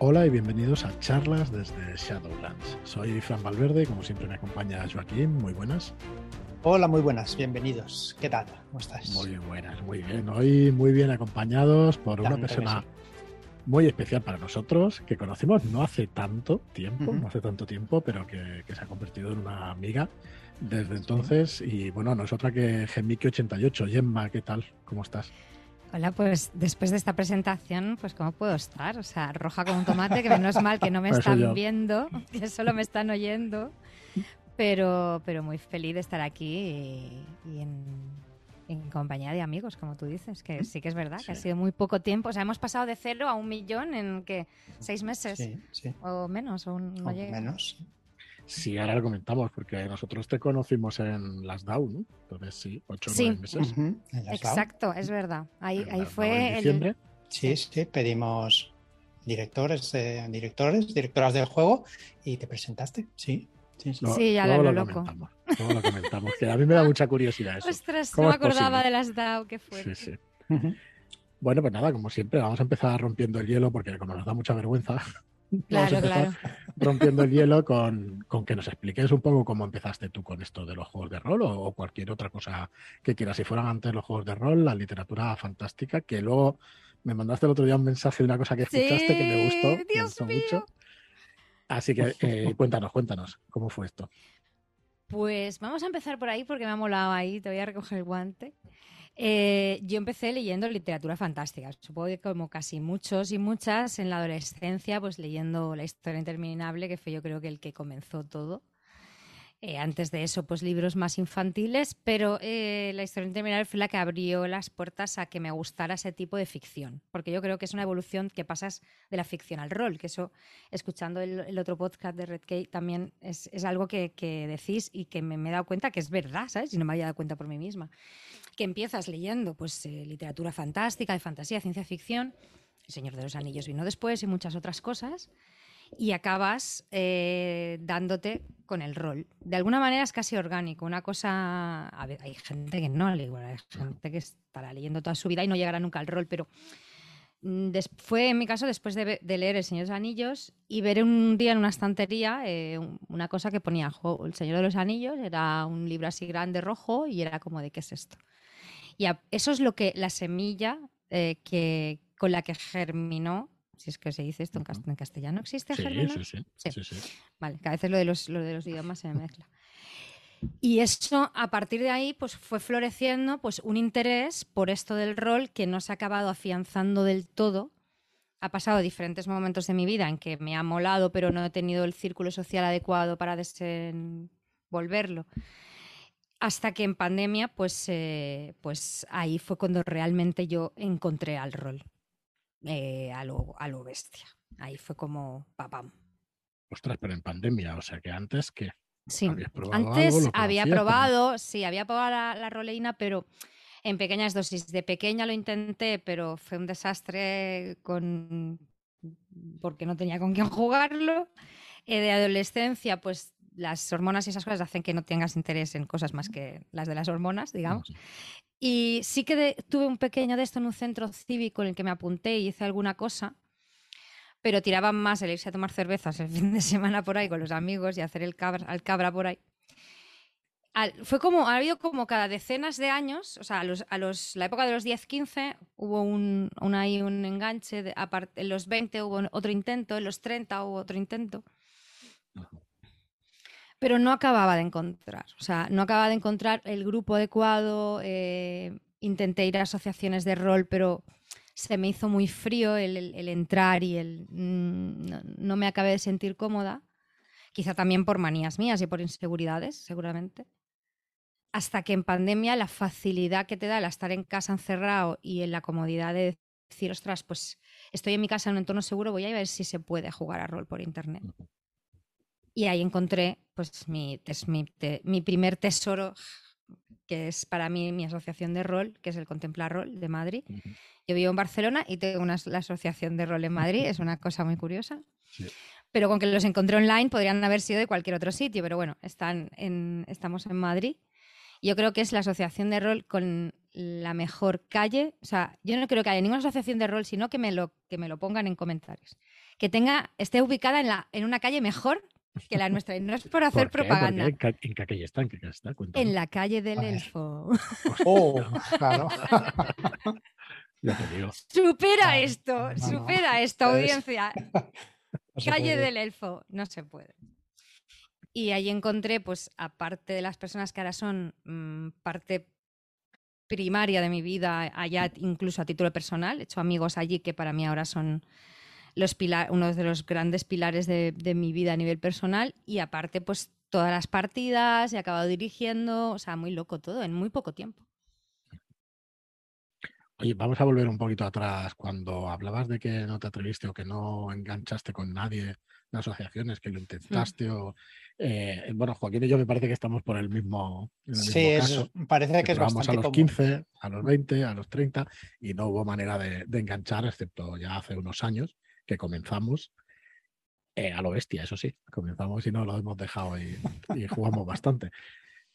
Hola y bienvenidos a charlas desde Shadowlands. Soy Fran Valverde y como siempre me acompaña Joaquín. Muy buenas. Hola, muy buenas, bienvenidos. ¿Qué tal? ¿Cómo estás? Muy buenas, muy bien. Hoy muy bien acompañados por una persona muy especial para nosotros, que conocemos no hace tanto tiempo, no hace tanto tiempo, pero que, se ha convertido en una amiga desde entonces. Y bueno, no es otra que Gemiki88. Gemma, ¿qué tal? ¿Cómo estás? Hola, pues después de esta presentación, pues ¿cómo puedo estar? O sea, roja como un tomate, que menos mal que no me están viendo, que solo me están oyendo, pero, pero muy feliz de estar aquí y, en, compañía de amigos, como tú dices, que sí que es verdad, que ha sido muy poco tiempo. O sea, hemos pasado de cero a un millón en, ¿qué? ¿Seis meses? Sí, sí. O menos, o, no o menos. Sí, ahora lo comentamos, porque nosotros te conocimos en las DAO, ¿no? Entonces sí, ocho o nueve meses. Exacto, es verdad. Ahí, ahí fue el... Sí, sí, pedimos directores, directores, directoras del juego y te presentaste, sí. Sí, sí. ya lo, lo Comentamos, lo comentamos, que a mí me da mucha curiosidad eso. Ostras, no me acordaba de las DAO que fue. Sí, sí. Bueno, pues nada, como siempre, vamos a empezar rompiendo el hielo porque como nos da mucha vergüenza, Claro, claro. Rompiendo el hielo con, que nos expliques un poco cómo empezaste tú con esto de los juegos de rol o, cualquier otra cosa que quieras. Si fueran antes los juegos de rol, la literatura fantástica, que luego me mandaste el otro día un mensaje de una cosa que escuchaste que me gustó, me gustó mucho. Así que eh, cuéntanos, cuéntanos, ¿cómo fue esto? Pues vamos a empezar por ahí porque me ha molado ahí, te voy a recoger el guante. Eh, yo empecé leyendo literatura fantástica. Supongo que como casi muchos y muchas en la adolescencia, pues leyendo La historia interminable, que fue yo creo que el que comenzó todo. Eh, antes de eso, pues libros más infantiles, pero eh, la historia interminable fue la que abrió las puertas a que me gustara ese tipo de ficción, porque yo creo que es una evolución que pasas de la ficción al rol, que eso, escuchando el, otro podcast de Red Key, también es, algo que, decís y que me, me, he dado cuenta que es verdad, ¿sabes? Y no me había dado cuenta por mí misma que empiezas leyendo pues, eh, literatura fantástica, de fantasía, ciencia ficción, El Señor de los Anillos vino después y muchas otras cosas, y acabas eh, dándote con el rol. De alguna manera es casi orgánico, una cosa... hay gente que no, hay gente que estará leyendo toda su vida y no llegará nunca al rol, pero mm, fue en mi caso después de, leer El Señor de los Anillos y ver un día en una estantería eh, una cosa que ponía El Señor de los Anillos, era un libro así grande rojo y era como de qué es esto. Y eso es lo que la semilla eh, que, con la que germinó si es que se dice esto en, castellano, ¿existe sí, Sí sí, sí, Vale, que a veces lo de, los, de los idiomas se me mezcla. Y eso, a partir de ahí, pues fue floreciendo pues, un interés por esto del rol que no se ha acabado afianzando del todo. Ha pasado diferentes momentos de mi vida en que me ha molado, pero no he tenido el círculo social adecuado para desenvolverlo. Hasta que en pandemia, pues, eh, pues ahí fue cuando realmente yo encontré al rol, eh, a, lo, a lo bestia. Ahí fue como papam. Ostras, pero en pandemia, o sea que antes que... Sí, antes había probado, sí, había probado la, la, roleína, pero en pequeñas dosis. De pequeña lo intenté, pero fue un desastre con porque no tenía con quién jugarlo. Eh, de adolescencia, pues las hormonas y esas cosas hacen que no tengas interés en cosas más que las de las hormonas, digamos. Y sí que tuve un pequeño de esto en un centro cívico en el que me apunté y hice alguna cosa, pero tiraban más el irse a tomar cervezas el fin de semana por ahí con los amigos y hacer el cabra, al cabra por ahí. fue como, ha habido como cada decenas de años, o sea, a, los, a los, la época de los 10-15 hubo un, un, ahí un enganche, en los 20 hubo otro intento, en los 30 hubo otro intento pero no acababa de encontrar, o sea, no acababa de encontrar el grupo adecuado, eh, intenté ir a asociaciones de rol, pero se me hizo muy frío el, entrar y el mm, no, me acabé de sentir cómoda, quizá también por manías mías y por inseguridades, seguramente. Hasta que en pandemia la facilidad que te da el estar en casa encerrado y en la comodidad de decir, ostras, pues estoy en mi casa en un entorno seguro, voy a ver si se puede jugar a rol por internet. Y ahí encontré pues mi, mi, primer tesoro, que es para mí mi asociación de rol, que es el Contemplar Rol de Madrid. Yo vivo en Barcelona y tengo una, la asociación de rol en Madrid, es una cosa muy curiosa. Pero con que los encontré online podrían haber sido de cualquier otro sitio, pero bueno, están en, estamos en Madrid. Yo creo que es la asociación de rol con la mejor calle. O sea, yo no creo que haya ninguna asociación de rol, sino que me lo, que me lo pongan en comentarios. Que tenga, esté ubicada en, la, en una calle mejor que la nuestra. Y no es por hacer propaganda. ¿En qué calle está? ¿En, qué calle está? en la calle del Elfo. Oh, claro. ya te digo. Supera esto, supera esta audiencia. calle del Elfo, no se puede. Y ahí encontré, pues, aparte de las personas que ahora son mm, parte primaria de mi vida, allá incluso a título personal, he hecho amigos allí que para mí ahora son los uno de los grandes pilares de, mi vida a nivel personal y aparte pues todas las partidas, he acabado dirigiendo, o sea, muy loco todo, en muy poco tiempo. Oye, vamos a volver un poquito atrás. Cuando hablabas de que no te atreviste o que no enganchaste con nadie en asociaciones, que lo mm. intentaste o... Eh, bueno, Joaquín y yo me parece que estamos por el mismo, sí, parece que, es bastante a los 15, a los 20, a los 30 y no hubo manera de enganchar, excepto ya hace unos años que comenzamos eh, a lo bestia, eso sí, comenzamos y no lo hemos dejado y, jugamos bastante.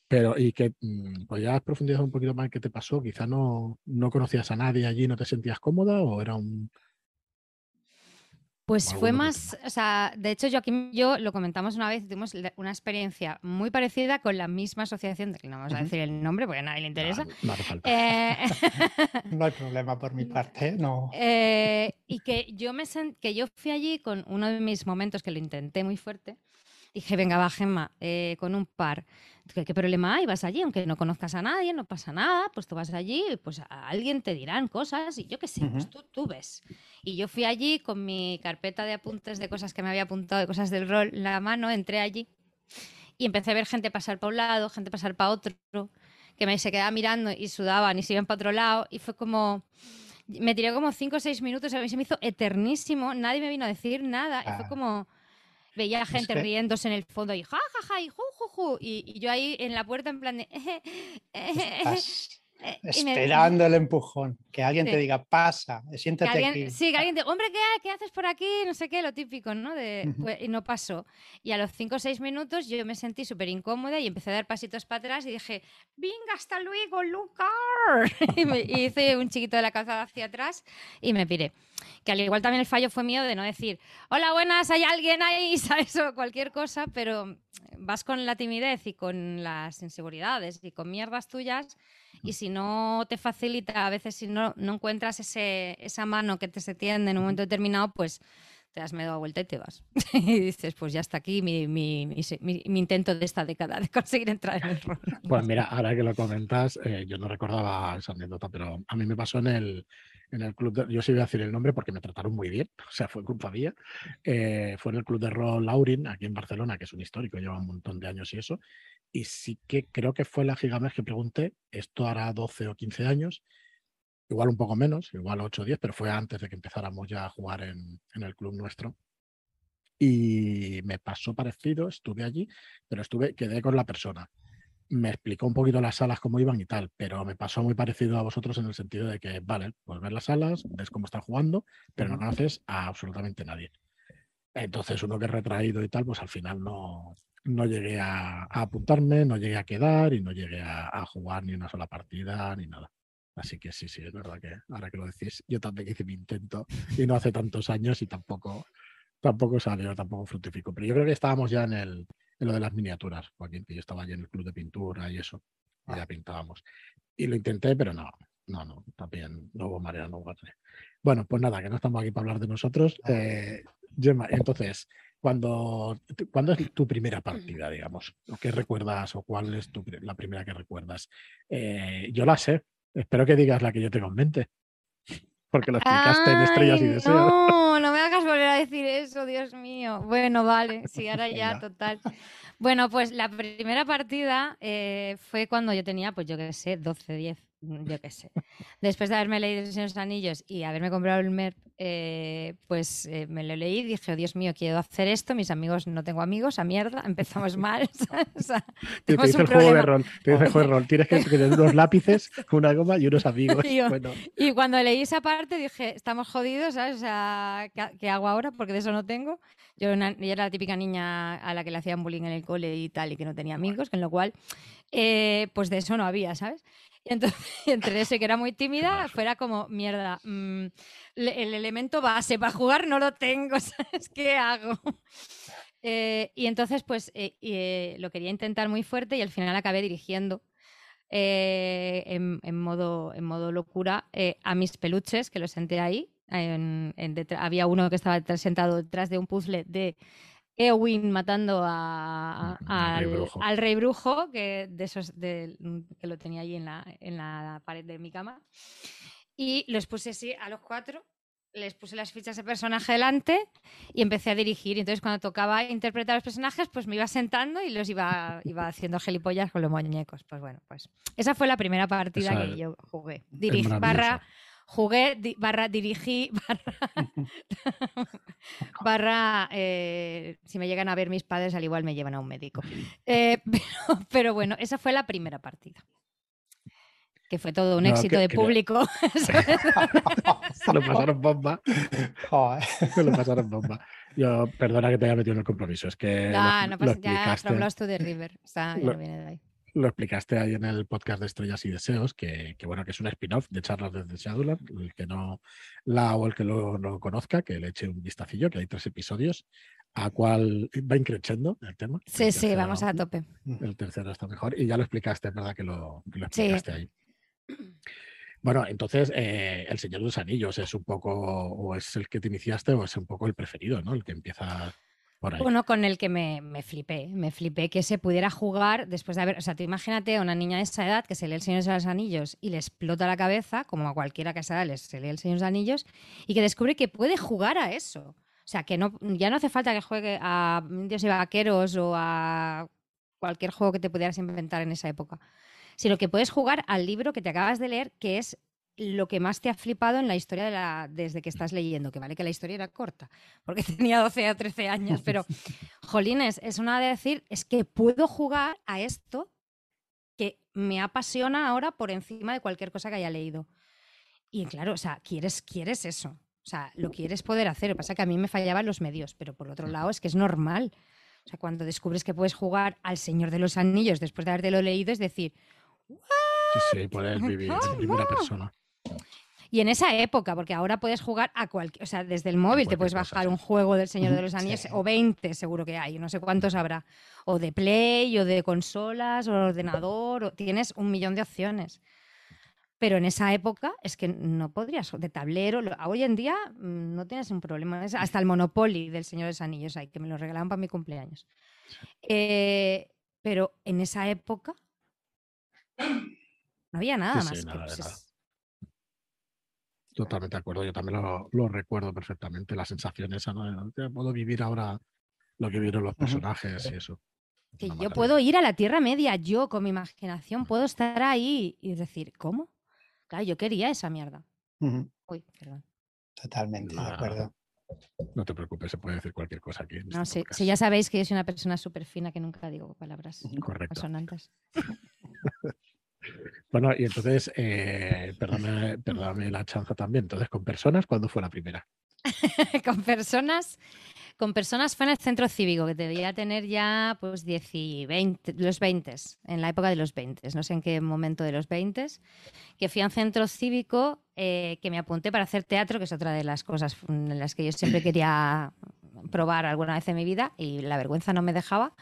Pero, y que, mm, pues ya has profundizado un poquito más en qué te pasó, quizá no, no conocías a nadie allí, no te sentías cómoda o era un, pues fue más, o sea, de hecho Joaquín y yo lo comentamos una vez, tuvimos una experiencia muy parecida con la misma asociación, de que no vamos a decir el nombre porque a nadie le interesa. No, eh, no, hay problema por mi parte, no. Eh, y que yo me que yo fui allí con uno de mis momentos que lo intenté muy fuerte. Dije, venga, va, Gemma, eh, con un par. ¿Qué, problema hay? Vas allí, aunque no conozcas a nadie, no pasa nada, pues tú vas allí, pues a alguien te dirán cosas y yo qué sé, pues tú, tú ves. Y yo fui allí con mi carpeta de apuntes de cosas que me había apuntado, de cosas del rol la mano, entré allí y empecé a ver gente pasar para un lado, gente pasar para otro, que me se quedaba mirando y sudaban y se iban para otro lado y fue como... Me tiré como cinco o seis minutos, a mí se me hizo eternísimo, nadie me vino a decir nada y fue ah. como veía gente riéndose en el fondo y ja, ja, ja, y ju, ju, ju. Y, yo ahí en la puerta en plan de... Eh, esperando el empujón, que alguien te diga, pasa, siéntate aquí. Sí, que alguien te hombre, ¿qué, ¿qué, haces por aquí? No sé qué, lo típico, ¿no? De, pues, y no pasó. Y a los cinco o seis minutos yo me sentí súper incómoda y empecé a dar pasitos para atrás y dije, venga, hasta luego, Lucar. y, me, hice un chiquito de la calzada hacia atrás y me piré. Que al igual también el fallo fue mío de no decir, hola, buenas, hay alguien ahí, ¿sabes? O cualquier cosa, pero vas con la timidez y con las inseguridades y con mierdas tuyas y si no te facilita, a veces si no, no encuentras ese, esa mano que te se tiende en un momento determinado, pues te das medio a vuelta y te vas. y dices, pues ya está aquí mi, mi, mi, intento de esta década de conseguir entrar en el rol. Pues mira, ahora que lo comentas, eh, yo no recordaba esa anécdota, pero a mí me pasó en el, en el club, yo sí voy a decir el nombre porque me trataron muy bien, o sea, fue culpa mía. Eh, fue en el club de rol Laurin, aquí en Barcelona, que es un histórico, lleva un montón de años y eso. Y sí que creo que fue la Gigamesh que pregunté, esto hará 12 o 15 años, igual un poco menos, igual 8 o 10, pero fue antes de que empezáramos ya a jugar en, en el club nuestro. Y me pasó parecido, estuve allí, pero estuve, quedé con la persona me explicó un poquito las salas cómo iban y tal, pero me pasó muy parecido a vosotros en el sentido de que, vale, pues ver las salas, ves cómo están jugando, pero no conoces a absolutamente nadie. Entonces, uno que es retraído y tal, pues al final no, no llegué a, apuntarme, no llegué a quedar y no llegué a, jugar ni una sola partida ni nada. Así que sí, sí, es verdad que ahora que lo decís, yo también hice mi intento y no hace tantos años y tampoco, tampoco salió, tampoco fructificó. Pero yo creo que estábamos ya en el, en lo de las miniaturas, Joaquín, que yo estaba allí en el club de pintura y eso, y ya pintábamos. Y lo intenté, pero no, no, no, también no hubo manera, no hubo Bueno, pues nada, que no estamos aquí para hablar de nosotros. Eh, Gemma, entonces, cuando, ¿cuándo es tu primera partida, digamos? ¿Qué recuerdas o cuál es tu, la primera que recuerdas? Eh, yo la sé, espero que digas la que yo tengo en mente porque lo explicaste en Estrellas y Deseos. No, no me hagas volver a decir eso, Dios mío. Bueno, vale, sí, ahora ya, total. Bueno, pues la primera partida eh, fue cuando yo tenía, pues yo qué sé, 12, 10, Mm, yo qué sé. Después de haberme leído los Anillos y haberme comprado el MERP, eh, pues eh, me lo leí y dije, oh, Dios mío, quiero hacer esto, mis amigos, no tengo amigos, a mierda, empezamos mal. o sea, te, dice el juego de rol, te dice el juego de rol, tienes que tener unos lápices, una goma y unos amigos. Y cuando leí esa parte dije, estamos jodidos, ¿sabes? O sea, ¿qué, hago ahora? Porque de eso no tengo. Yo, yo, era la típica niña a la que le hacían bullying en el cole y tal, y que no tenía amigos, con lo cual, eh, pues de eso no había, ¿sabes? Y entonces, entre eso y que era muy tímida, fuera como, mierda, mm, el elemento base para jugar no lo tengo, ¿sabes qué hago? Eh, y entonces, pues eh, eh, lo quería intentar muy fuerte y al final acabé dirigiendo en, modo, en modo locura a mis peluches, que los senté ahí. había uno que estaba sentado detrás de un puzzle de Eowyn matando a, al, rey brujo, que, de esos, que lo tenía allí en la, en la pared de mi cama. Y los puse así a los cuatro les puse las fichas de personaje delante y empecé a dirigir. Entonces, cuando tocaba interpretar a los personajes, pues me iba sentando y los iba, iba haciendo gelipollas con los muñecos. Pues bueno, pues esa fue la primera partida que yo jugué. Dirigí, barra, jugué, barra, dirigí, barra, eh, si me llegan a ver mis padres, al igual me llevan a un médico. Eh, pero bueno, esa fue la primera partida que fue todo un éxito de público. Se lo pasaron bomba. Se lo pasaron bomba. Yo, perdona que te haya metido en el compromiso, es que. No, no pasa ya From Lost to the River. Está, lo, viene de ahí. Lo explicaste ahí en el podcast de Estrellas y Deseos, que, que bueno, que es un spin-off de charlas desde Shadowland. El que no la o el que lo, no conozca, que le eche un vistacillo, que hay tres episodios, a cual va increciendo el tema. Sí, sí, vamos a tope. El tercero está mejor. Y ya lo explicaste, es verdad que lo, que lo explicaste ahí. Bueno, entonces eh, El Señor de los Anillos es un poco, o es el que te iniciaste, o es un poco el preferido, ¿no? El que empieza Bueno, con el que me, me flipé, me flipé que se pudiera jugar después de haber, o sea, tú imagínate a una niña de esa edad que se lee El Señor de los Anillos y le explota la cabeza, como a cualquiera que esa edad se lee El Señor de los Anillos, y que descubre que puede jugar a eso. O sea, que no, ya no hace falta que juegue a indios y vaqueros o a cualquier juego que te pudieras inventar en esa época sino que puedes jugar al libro que te acabas de leer, que es lo que más te ha flipado en la historia de la, desde que estás leyendo, que vale que la historia era corta, porque tenía 12 o 13 años, pero jolines, es una de decir, es que puedo jugar a esto que me apasiona ahora por encima de cualquier cosa que haya leído. Y claro, o sea, quieres, quieres eso. O sea, lo quieres poder hacer. Lo que pasa es que a mí me fallaban los medios, pero por otro lado es que es normal. O sea, cuando descubres que puedes jugar al Señor de los Anillos después de habértelo leído, es decir, Sí, sí, poder vivir en primera persona. Y en esa época, porque ahora puedes jugar a cualquier, o sea, desde el móvil te puedes bajar un juego del Señor de los Anillos, o 20 seguro que hay, no sé cuántos habrá, o de Play, o de consolas, o ordenador, o... tienes un millón de opciones. Pero en esa época es que no podrías, de tablero, hoy en día mm, no tienes un problema, hasta el Monopoly del Señor de los Anillos hay, que me lo regalaban para mi cumpleaños. Eh, pero en esa época no había nada más. Pues Totalmente de acuerdo, yo también lo, recuerdo perfectamente, la sensación esa, ¿no? Puedo vivir ahora lo que vieron los personajes y eso. Que yo puedo ir a la Tierra Media, yo con mi imaginación puedo estar ahí y decir, ¿cómo? Claro, yo quería esa mierda. Uy, perdón. Totalmente, de acuerdo. No te preocupes, se puede decir cualquier cosa aquí. No, sí, si ya sabéis que yo soy una persona súper fina que nunca digo palabras Correcto. sonantes. bueno, y entonces, eh, perdóname, la chanza también. Entonces, con personas, ¿cuándo fue la primera? con personas, con personas fue en el centro cívico, que debía tener ya pues 10 y 20, los 20, en la época de los 20, no sé en qué momento de los 20, que fui a un centro cívico eh, que me apunté para hacer teatro, que es otra de las cosas en las que yo siempre quería probar alguna vez en mi vida y la vergüenza no me dejaba.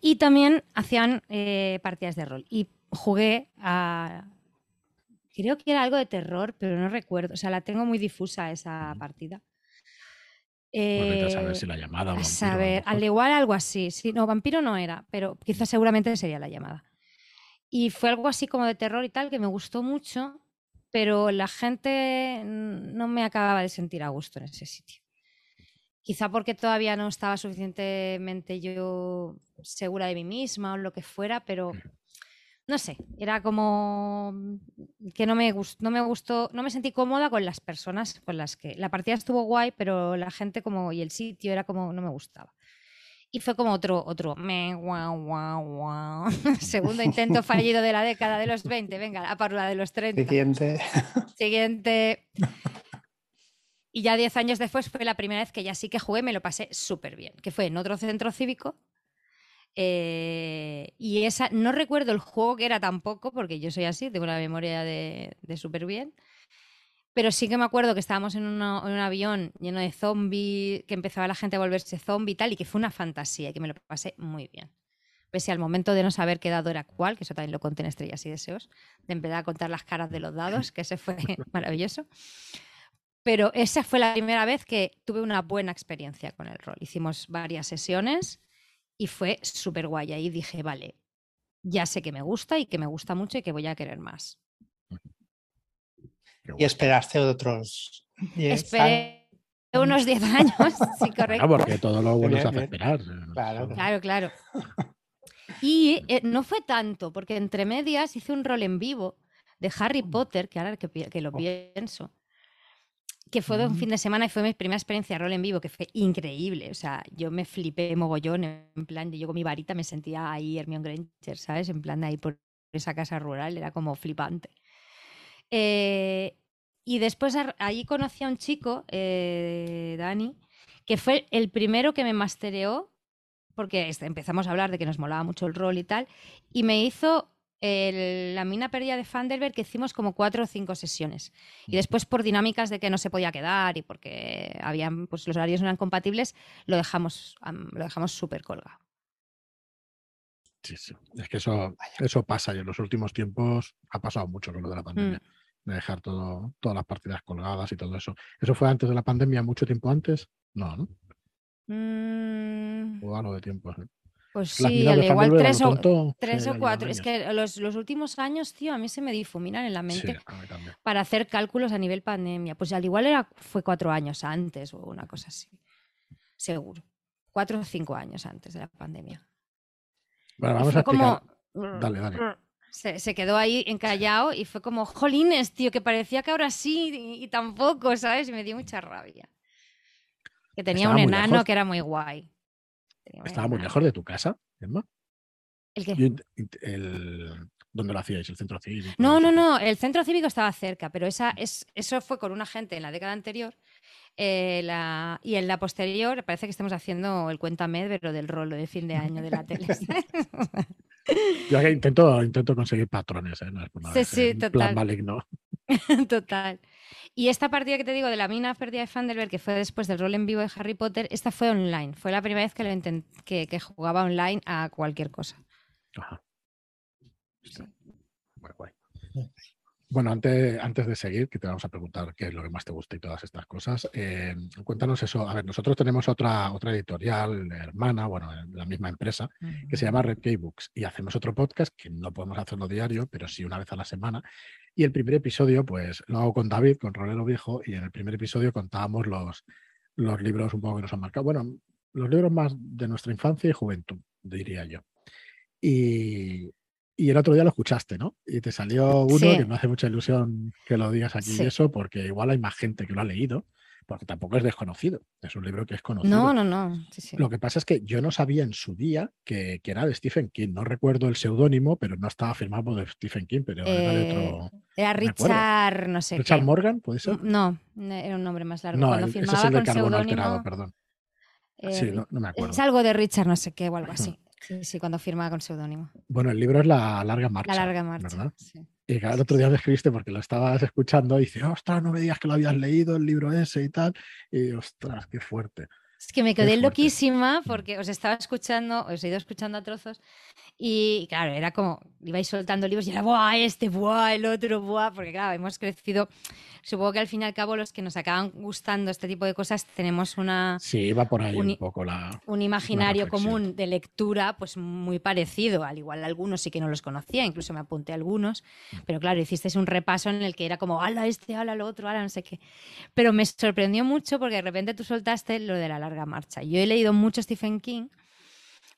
Y también hacían eh, partidas de rol. Y jugué a... Creo que era algo de terror, pero no recuerdo. O sea, la tengo muy difusa esa partida. Eh, a saber si la llamada. a saber, al igual algo así. Sí, no, vampiro no era, pero quizás seguramente sería la llamada. Y fue algo así como de terror y tal que me gustó mucho, pero la gente no me acababa de sentir a gusto en ese sitio. Quizá porque todavía no estaba suficientemente yo segura de mí misma o lo que fuera, pero no sé, era como que no me, gustó, no me gustó, no me sentí cómoda con las personas con las que la partida estuvo guay, pero la gente como y el sitio era como no me gustaba. Y fue como otro, otro, me, guau, guau, guau. Segundo intento fallido de la década de los 20, venga, a par la de los 30. Siguiente. Siguiente. Y ya diez años después fue la primera vez que ya sí que jugué, me lo pasé súper bien, que fue en otro centro cívico, Eh, y esa, no recuerdo el juego que era tampoco, porque yo soy así, tengo la memoria de, de súper bien. Pero sí que me acuerdo que estábamos en, en, un avión lleno de zombies, que empezaba la gente a volverse zombie y tal, y que fue una fantasía y que me lo pasé muy bien. Pese al momento de no saber qué dado era cuál, que eso también lo conté en Estrellas y Deseos, de empezar a contar las caras de los dados, que ese fue maravilloso. Pero esa fue la primera vez que tuve una buena experiencia con el rol. Hicimos varias sesiones y fue súper guay. Ahí dije, vale, ya sé que me gusta y que me gusta mucho y que voy a querer más. Y esperaste otros 10 Esperé unos 10 años, sí, correcto. Ah, porque todo lo bueno se hace esperar. Claro, Claro, claro. Y eh, no fue tanto, porque entre medias hice un rol en vivo de Harry Potter, que ahora que lo Oh. pienso, que fue de un fin de semana y fue mi primera experiencia de rol en vivo, que fue increíble. O sea, yo me flipé mogollón, en plan, yo con mi varita me sentía ahí Hermione Granger, ¿sabes? En plan, de ahí por esa casa rural, era como flipante. Eh, y después ahí conocí a un chico, eh, Dani, que fue el primero que me mastereó, porque este, empezamos a hablar de que nos molaba mucho el rol y tal, y me hizo el- la mina perdida de Fandelberg que hicimos como cuatro o cinco sesiones. Y después por dinámicas de que no se podía quedar y porque habían, pues los horarios no eran compatibles, lo dejamos, am, lo dejamos súper colgado. Sí, sí. Es que eso, eso pasa y en los últimos tiempos ha pasado mucho con lo de la pandemia. Mm. De dejar todo, todas las partidas colgadas y todo eso. ¿Eso fue antes de la pandemia, mucho tiempo antes? No, ¿no? Mm, O algo de tiempo. ¿eh? Pues sí, al igual tres o, tonto, tres o cuatro. Es que los, los últimos años, tío, a mí se me difuminan en la mente para hacer cálculos a nivel pandemia. Pues al igual era, fue cuatro años antes o una cosa así. Seguro. Cuatro o cinco años antes de la pandemia. Bueno, vamos a como- Dale, dale. Se, se quedó ahí encallado y fue como, jolines, tío, que parecía que ahora sí y, y tampoco, ¿sabes? Y me dio mucha rabia. Que tenía Estaba un enano lejos. que era muy guay. ¿Estaba muy lejos de tu casa, Emma? ¿El qué? Yo el- ¿Dónde lo hacíais? ¿El centro cívico? No, no, no, el centro cívico estaba cerca, pero esa es, eso fue con una gente en la década anterior. eh, la- y en la posterior parece que estamos haciendo el cuéntame, pero del rolo de fin de año de la tele. Yo intento, intento conseguir patrones, ¿eh? No es por nada, Sí, sí, total. plan maligno. Total. Y esta partida que te digo de la mina perdida de Fandelberg, que fue después del rol en vivo de Harry Potter, esta fue online. Fue la primera vez que, lo intent- que, que jugaba online a cualquier cosa. Ajá. Sí. Guay, guay. Bueno, antes, antes de seguir, que te vamos a preguntar qué es lo que más te gusta y todas estas cosas, eh, cuéntanos eso. A ver, nosotros tenemos otra, otra editorial hermana, bueno, en la misma empresa, que se llama Red Key Books y hacemos otro podcast que no podemos hacerlo diario, pero sí una vez a la semana. Y el primer episodio, pues lo hago con David, con Rolero Viejo, y en el primer episodio contábamos los, los libros un poco que nos han marcado. Bueno, los libros más de nuestra infancia y juventud, diría yo. Y, y el otro día lo escuchaste, ¿no? Y te salió uno Sí. que me hace mucha ilusión que lo digas aquí Sí. y eso, porque igual hay más gente que lo ha leído, porque tampoco es desconocido. Es un libro que es conocido. No, no, no. Sí, sí. Lo que pasa es que yo no sabía en su día que, que era de Stephen King. No recuerdo el seudónimo, pero no estaba firmado por Stephen King, pero era de Eh, otro. Era me acuerdo. Richard, no sé Richard qué. Morgan, ¿puede ser? No, era un nombre más largo. No, Cuando el- ese es firmaba el de con carbono alterado, seudónimo. perdón. eh, Sí, no, no me acuerdo. es algo de Richard, no sé qué, o algo así. Sí, sí, cuando firmaba con seudónimo. Bueno, el libro es La larga marcha. La larga marcha. ¿verdad? sí. Y el otro día me escribiste porque lo estabas escuchando y dice, ostras, no me digas que lo habías leído, el libro ese y tal. Y ostras, qué fuerte. Es que me quedé loquísima porque os estaba escuchando, os he ido escuchando a trozos y claro, era como, ibais soltando libros y era, ¡buah, este, buah, el otro, buah! Porque claro, hemos crecido, supongo que al fin y al cabo los que nos acaban gustando este tipo de cosas tenemos una, Sí, va por ahí Uni- un poco la. un imaginario común de lectura pues muy parecido, al igual algunos sí que no los conocía, incluso me apunté a algunos, Mm. pero claro, hicisteis un repaso en el que era como, ala este, ala lo otro, ala no sé qué. Pero me sorprendió mucho porque de repente tú soltaste lo de la larga marcha. Yo he leído mucho Stephen King,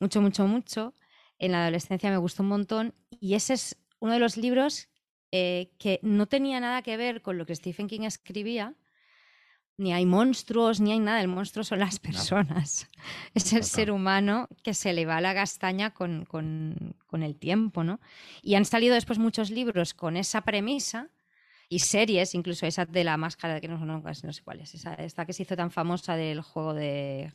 mucho, mucho, mucho. En la adolescencia me gustó un montón y ese es uno de los libros eh, que no tenía nada que ver con lo que Stephen King escribía. Ni hay monstruos, ni hay nada. El monstruo son las personas. Es el ser humano que se le va la castaña con, con- con el tiempo, ¿no? Y han salido después muchos libros con esa premisa y series, incluso esa de la máscara, que no, no, no sé cuál es, esa, esta que se hizo tan famosa del juego de...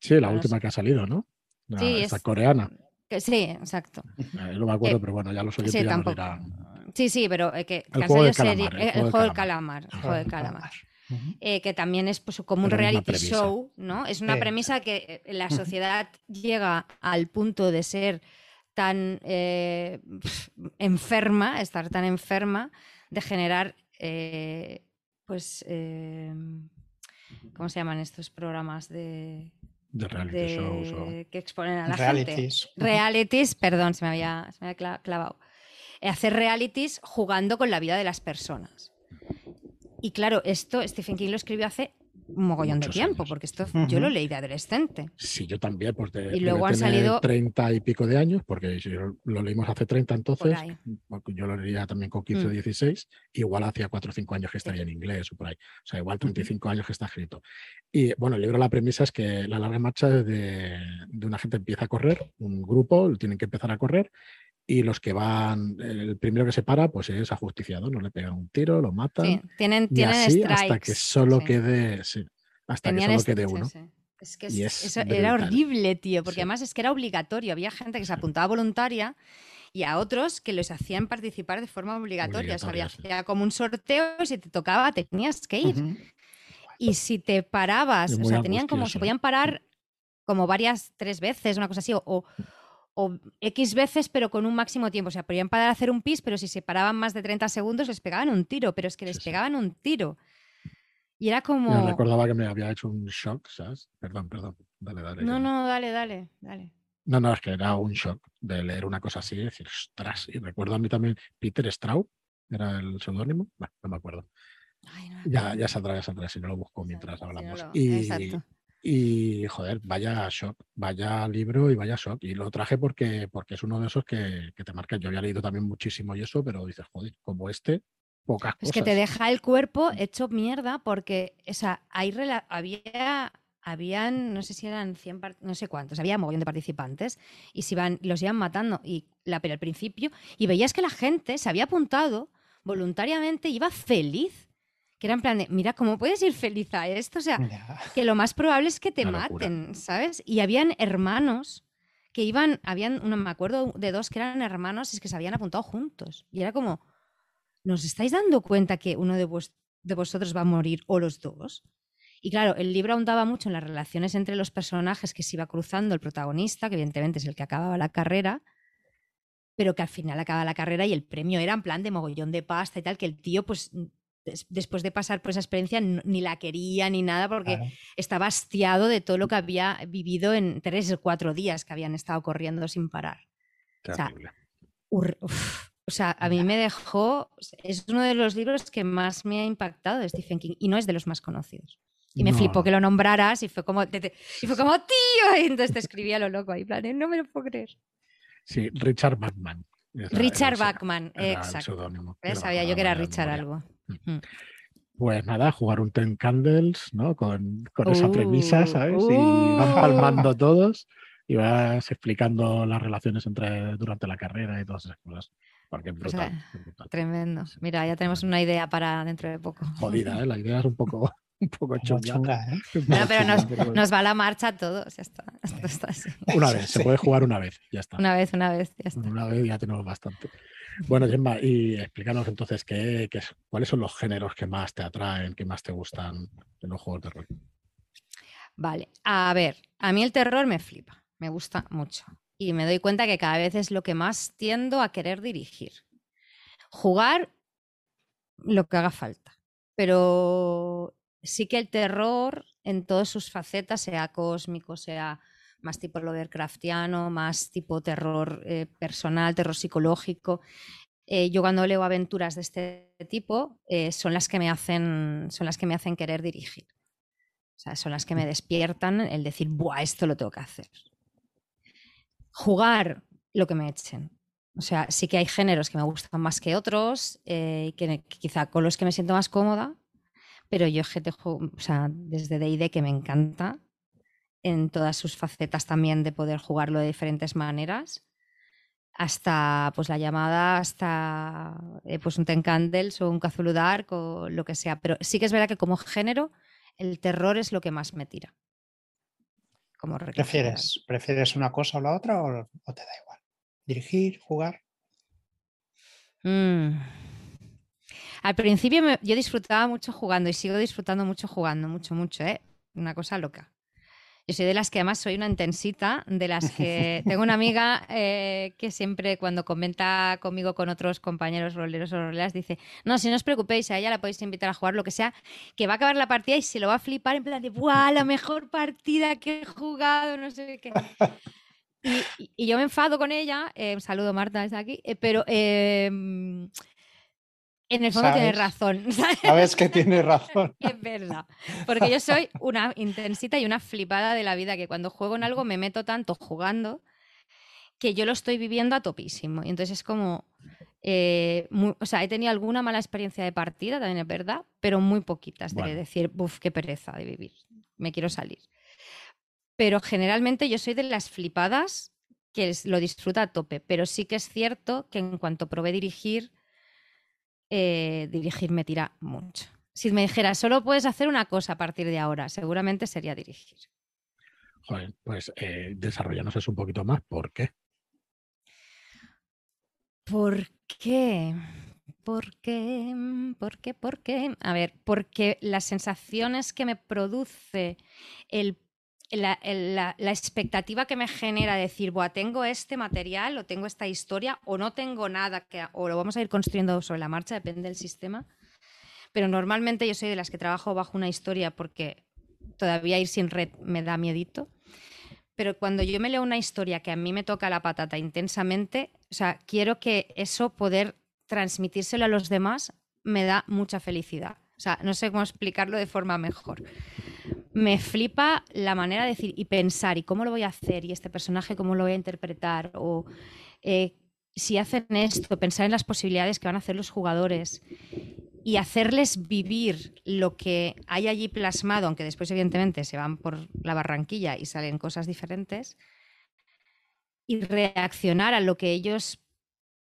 Sí, la última sí. que ha salido, ¿no? La- Sí, es- coreana. Que, sí, exacto. Eh, no me acuerdo, Eh, pero bueno, ya los sí, oyentes ya nos dirán. Sí, sí, pero eh, que, que El han juego salido del serie- calamar, el eh, juego el del juego del calamar. calamar, el juego del calamar. Eh, que también es pues, como un Pero reality show, ¿no? Es una Eh. premisa que la sociedad llega al punto de ser tan eh, enferma, estar tan enferma, de generar, eh, pues, eh, ¿cómo se llaman estos programas de, De reality de- shows o. que exponen a la gente? Realities. Realities, perdón, se me había, se me había cla- clavado. Hacer realities jugando con la vida de las personas. Y claro, esto Stephen King lo escribió hace un mogollón de tiempo, años. porque esto yo lo leí de adolescente. Sí, yo también, pues de, Y luego han salido- 30 y pico de años, porque si lo leímos hace 30 entonces, yo lo leía también con 15 o Mm. 16, igual hacía 4 o 5 años que estaría en inglés o por ahí, o sea, igual 35 años que está escrito. Y bueno, el libro la premisa es que la larga marcha de, de una gente empieza a correr, un grupo, tienen que empezar a correr, y los que van, el primero que se para, pues es ajusticiado, no le pegan un tiro, lo matan, Sí, tienen, y tienen así strikes. hasta que solo sí. quede, sí, hasta Tenían que solo quede uno. Es que Y es- es eso era horrible, tío, porque además es que era obligatorio. Había gente que se apuntaba voluntaria y a otros que los hacían participar de forma obligatoria. O sea, había, Obligatoria, como un sorteo y si te tocaba tenías que ir. Y si te parabas, o sea, tenían como, se angustioso. podían parar como varias, tres veces, una cosa así, o, o, o X veces, pero con un máximo tiempo. O sea, podían parar a hacer un pis, pero si se paraban más de 30 segundos les pegaban un tiro, pero es que les Sí, sí. pegaban un tiro. Y era como... recordaba que me había hecho un shock, ¿sabes? Perdón, perdón. Dale, dale. No, no, dale, dale, dale. No, no, es que era un shock de leer una cosa así y decir, ostras. Y recuerdo a mí también Peter Straub, era el seudónimo. Bueno, no me acuerdo. Ay, no, Ya, ya saldrá, ya saldrá, si no lo busco mientras no hablamos. y, Exacto. Y, joder, vaya shock, vaya libro y vaya shock. Y lo traje porque, porque es uno de esos que, que te marca. Yo había leído también muchísimo y eso, pero dices, joder, como este, pocas Es cosas. que te deja el cuerpo hecho mierda porque, o sea, hay había, habían, no sé si eran 100, par- no sé cuántos, había un mogollón de participantes y se iban, los iban matando y la, pero al principio, y veías que la gente se había apuntado voluntariamente, iba feliz. Que era en plan de, mira, ¿cómo puedes ir feliz a esto? O sea, Ya. que lo más probable es que te Una locura. maten, ¿sabes? Y habían hermanos que iban, habían, no me acuerdo de dos que eran hermanos y es que se habían apuntado juntos. Y era como, ¿nos estáis dando cuenta que uno de, vos- de vosotros va a morir o los dos? Y claro, el libro ahondaba mucho en las relaciones entre los personajes que se iba cruzando el protagonista, que evidentemente es el que acababa la carrera, pero que al final acaba la carrera y el premio era en plan de mogollón de pasta y tal, que el tío, pues, después de pasar por esa experiencia, ni la quería ni nada, porque Claro. estaba hastiado de todo lo que había vivido en tres o cuatro días que habían estado corriendo sin parar. sea. Ur- uf. O sea, a mí me dejó, es uno de los libros que más me ha impactado de Stephen King y no es de los más conocidos. Y me No, flipó que lo nombraras y fue como, te- te- y fue como tío, y entonces te escribía lo loco ahí, plan, de, no me lo puedo creer. Sí, Richard Bachman. Richard Bachman, exacto. Sabía yo que era Richard memoria. Pues nada, jugar un Ten Candles, ¿no? Con, con esa premisa, Uh, ¿sabes? Y van palmando uh. todos y vas explicando las relaciones entre durante la carrera y todas esas cosas. Porque es Pues, brutal. es brutal. Tremendo. Mira, ya tenemos una idea para dentro de poco. Jodida, ¿eh? La idea es un poco, un poco chunga. chunga, ¿eh? Bueno, pero nos, nos va la marcha a todos, ya está. Esto está así. Una vez, se puede jugar una vez, ya está. Una vez, una vez, ya está. Una vez ya tenemos bastante. Bueno, Gemma, y explícanos entonces qué, qué es- cuáles son los géneros que más te atraen, que más te gustan en los juegos de rol. Vale, a ver, a mí el terror me flipa, me gusta mucho. Y me doy cuenta que cada vez es lo que más tiendo a querer dirigir. Jugar lo que haga falta. Pero sí que el terror en todas sus facetas, sea cósmico, sea más tipo Lovecraftiano, más tipo terror eh, personal, terror psicológico. eh, yo cuando leo aventuras de este tipo eh, son las que me hacen son las que me hacen querer dirigir. O sea, son las que me despiertan el decir, ¡buah, esto lo tengo que hacer! Jugar lo que me echen. O sea, sí que hay géneros que me gustan más que otros, eh, que, quizá con los que me siento más cómoda, pero yo es que te juego, o sea, desde D&D que me encanta, en todas sus facetas también de poder jugarlo de diferentes maneras, hasta pues la llamada, hasta eh, pues un Ten Candles o un Cthulhu Dark o lo que sea. Pero sí que es verdad que como género el terror es lo que más me tira. como ¿Prefieres, ¿Prefieres una cosa o la otra o, te da igual? ¿Dirigir, jugar? Mm. Al principio yo disfrutaba mucho jugando y sigo disfrutando mucho jugando, mucho, mucho, ¿eh? Una cosa loca. Yo soy de las que además soy una intensita, de las que tengo una amiga eh, que siempre cuando comenta conmigo con otros compañeros roleros o roleras dice, no, si no os preocupéis, a ella la podéis invitar a jugar lo que sea, que va a acabar la partida y se lo va a flipar en plan de, ¡buah, la mejor partida que he jugado! No sé qué. Y, yo me enfado con ella, eh, un saludo Marta desde aquí, eh, pero en el fondo tiene razón. Sabes que tiene razón. es verdad. Porque yo soy una intensita y una flipada de la vida que cuando juego en algo me meto tanto jugando que yo lo estoy viviendo a topísimo. Y entonces es como. Eh, o sea, he tenido alguna mala experiencia de partida, también es verdad, pero muy poquitas de decir, uff, qué pereza de vivir, me quiero salir. Pero generalmente yo soy de las flipadas que lo disfruta a tope, pero sí que es cierto que en cuanto probé dirigir, eh, dirigir me tira mucho. Si me dijera, solo puedes hacer una cosa a partir de ahora, seguramente sería dirigir. Joder, pues eh, desarrollanos eso un poquito más. ¿Por qué? ¿Por qué? ¿Por qué? ¿Por qué? ¿Por qué? A ver, porque las sensaciones que me produce el la, expectativa que me genera decir, Buah, tengo este material o tengo esta historia o no tengo nada, o lo vamos a ir construyendo sobre la marcha, depende del sistema. Pero normalmente yo soy de las que trabajo bajo una historia porque todavía ir sin red me da miedito. Pero cuando yo me leo una historia que a mí me toca la patata intensamente, o sea, quiero que eso poder transmitírselo a los demás me da mucha felicidad. O sea, no sé cómo explicarlo de forma mejor me flipa la manera de decir y pensar y cómo lo voy a hacer y este personaje cómo lo voy a interpretar o eh, si hacen esto, pensar en las posibilidades que van a hacer los jugadores y hacerles vivir lo que hay allí plasmado, aunque después evidentemente se van por la barranquilla y salen cosas diferentes, y reaccionar a lo que ellos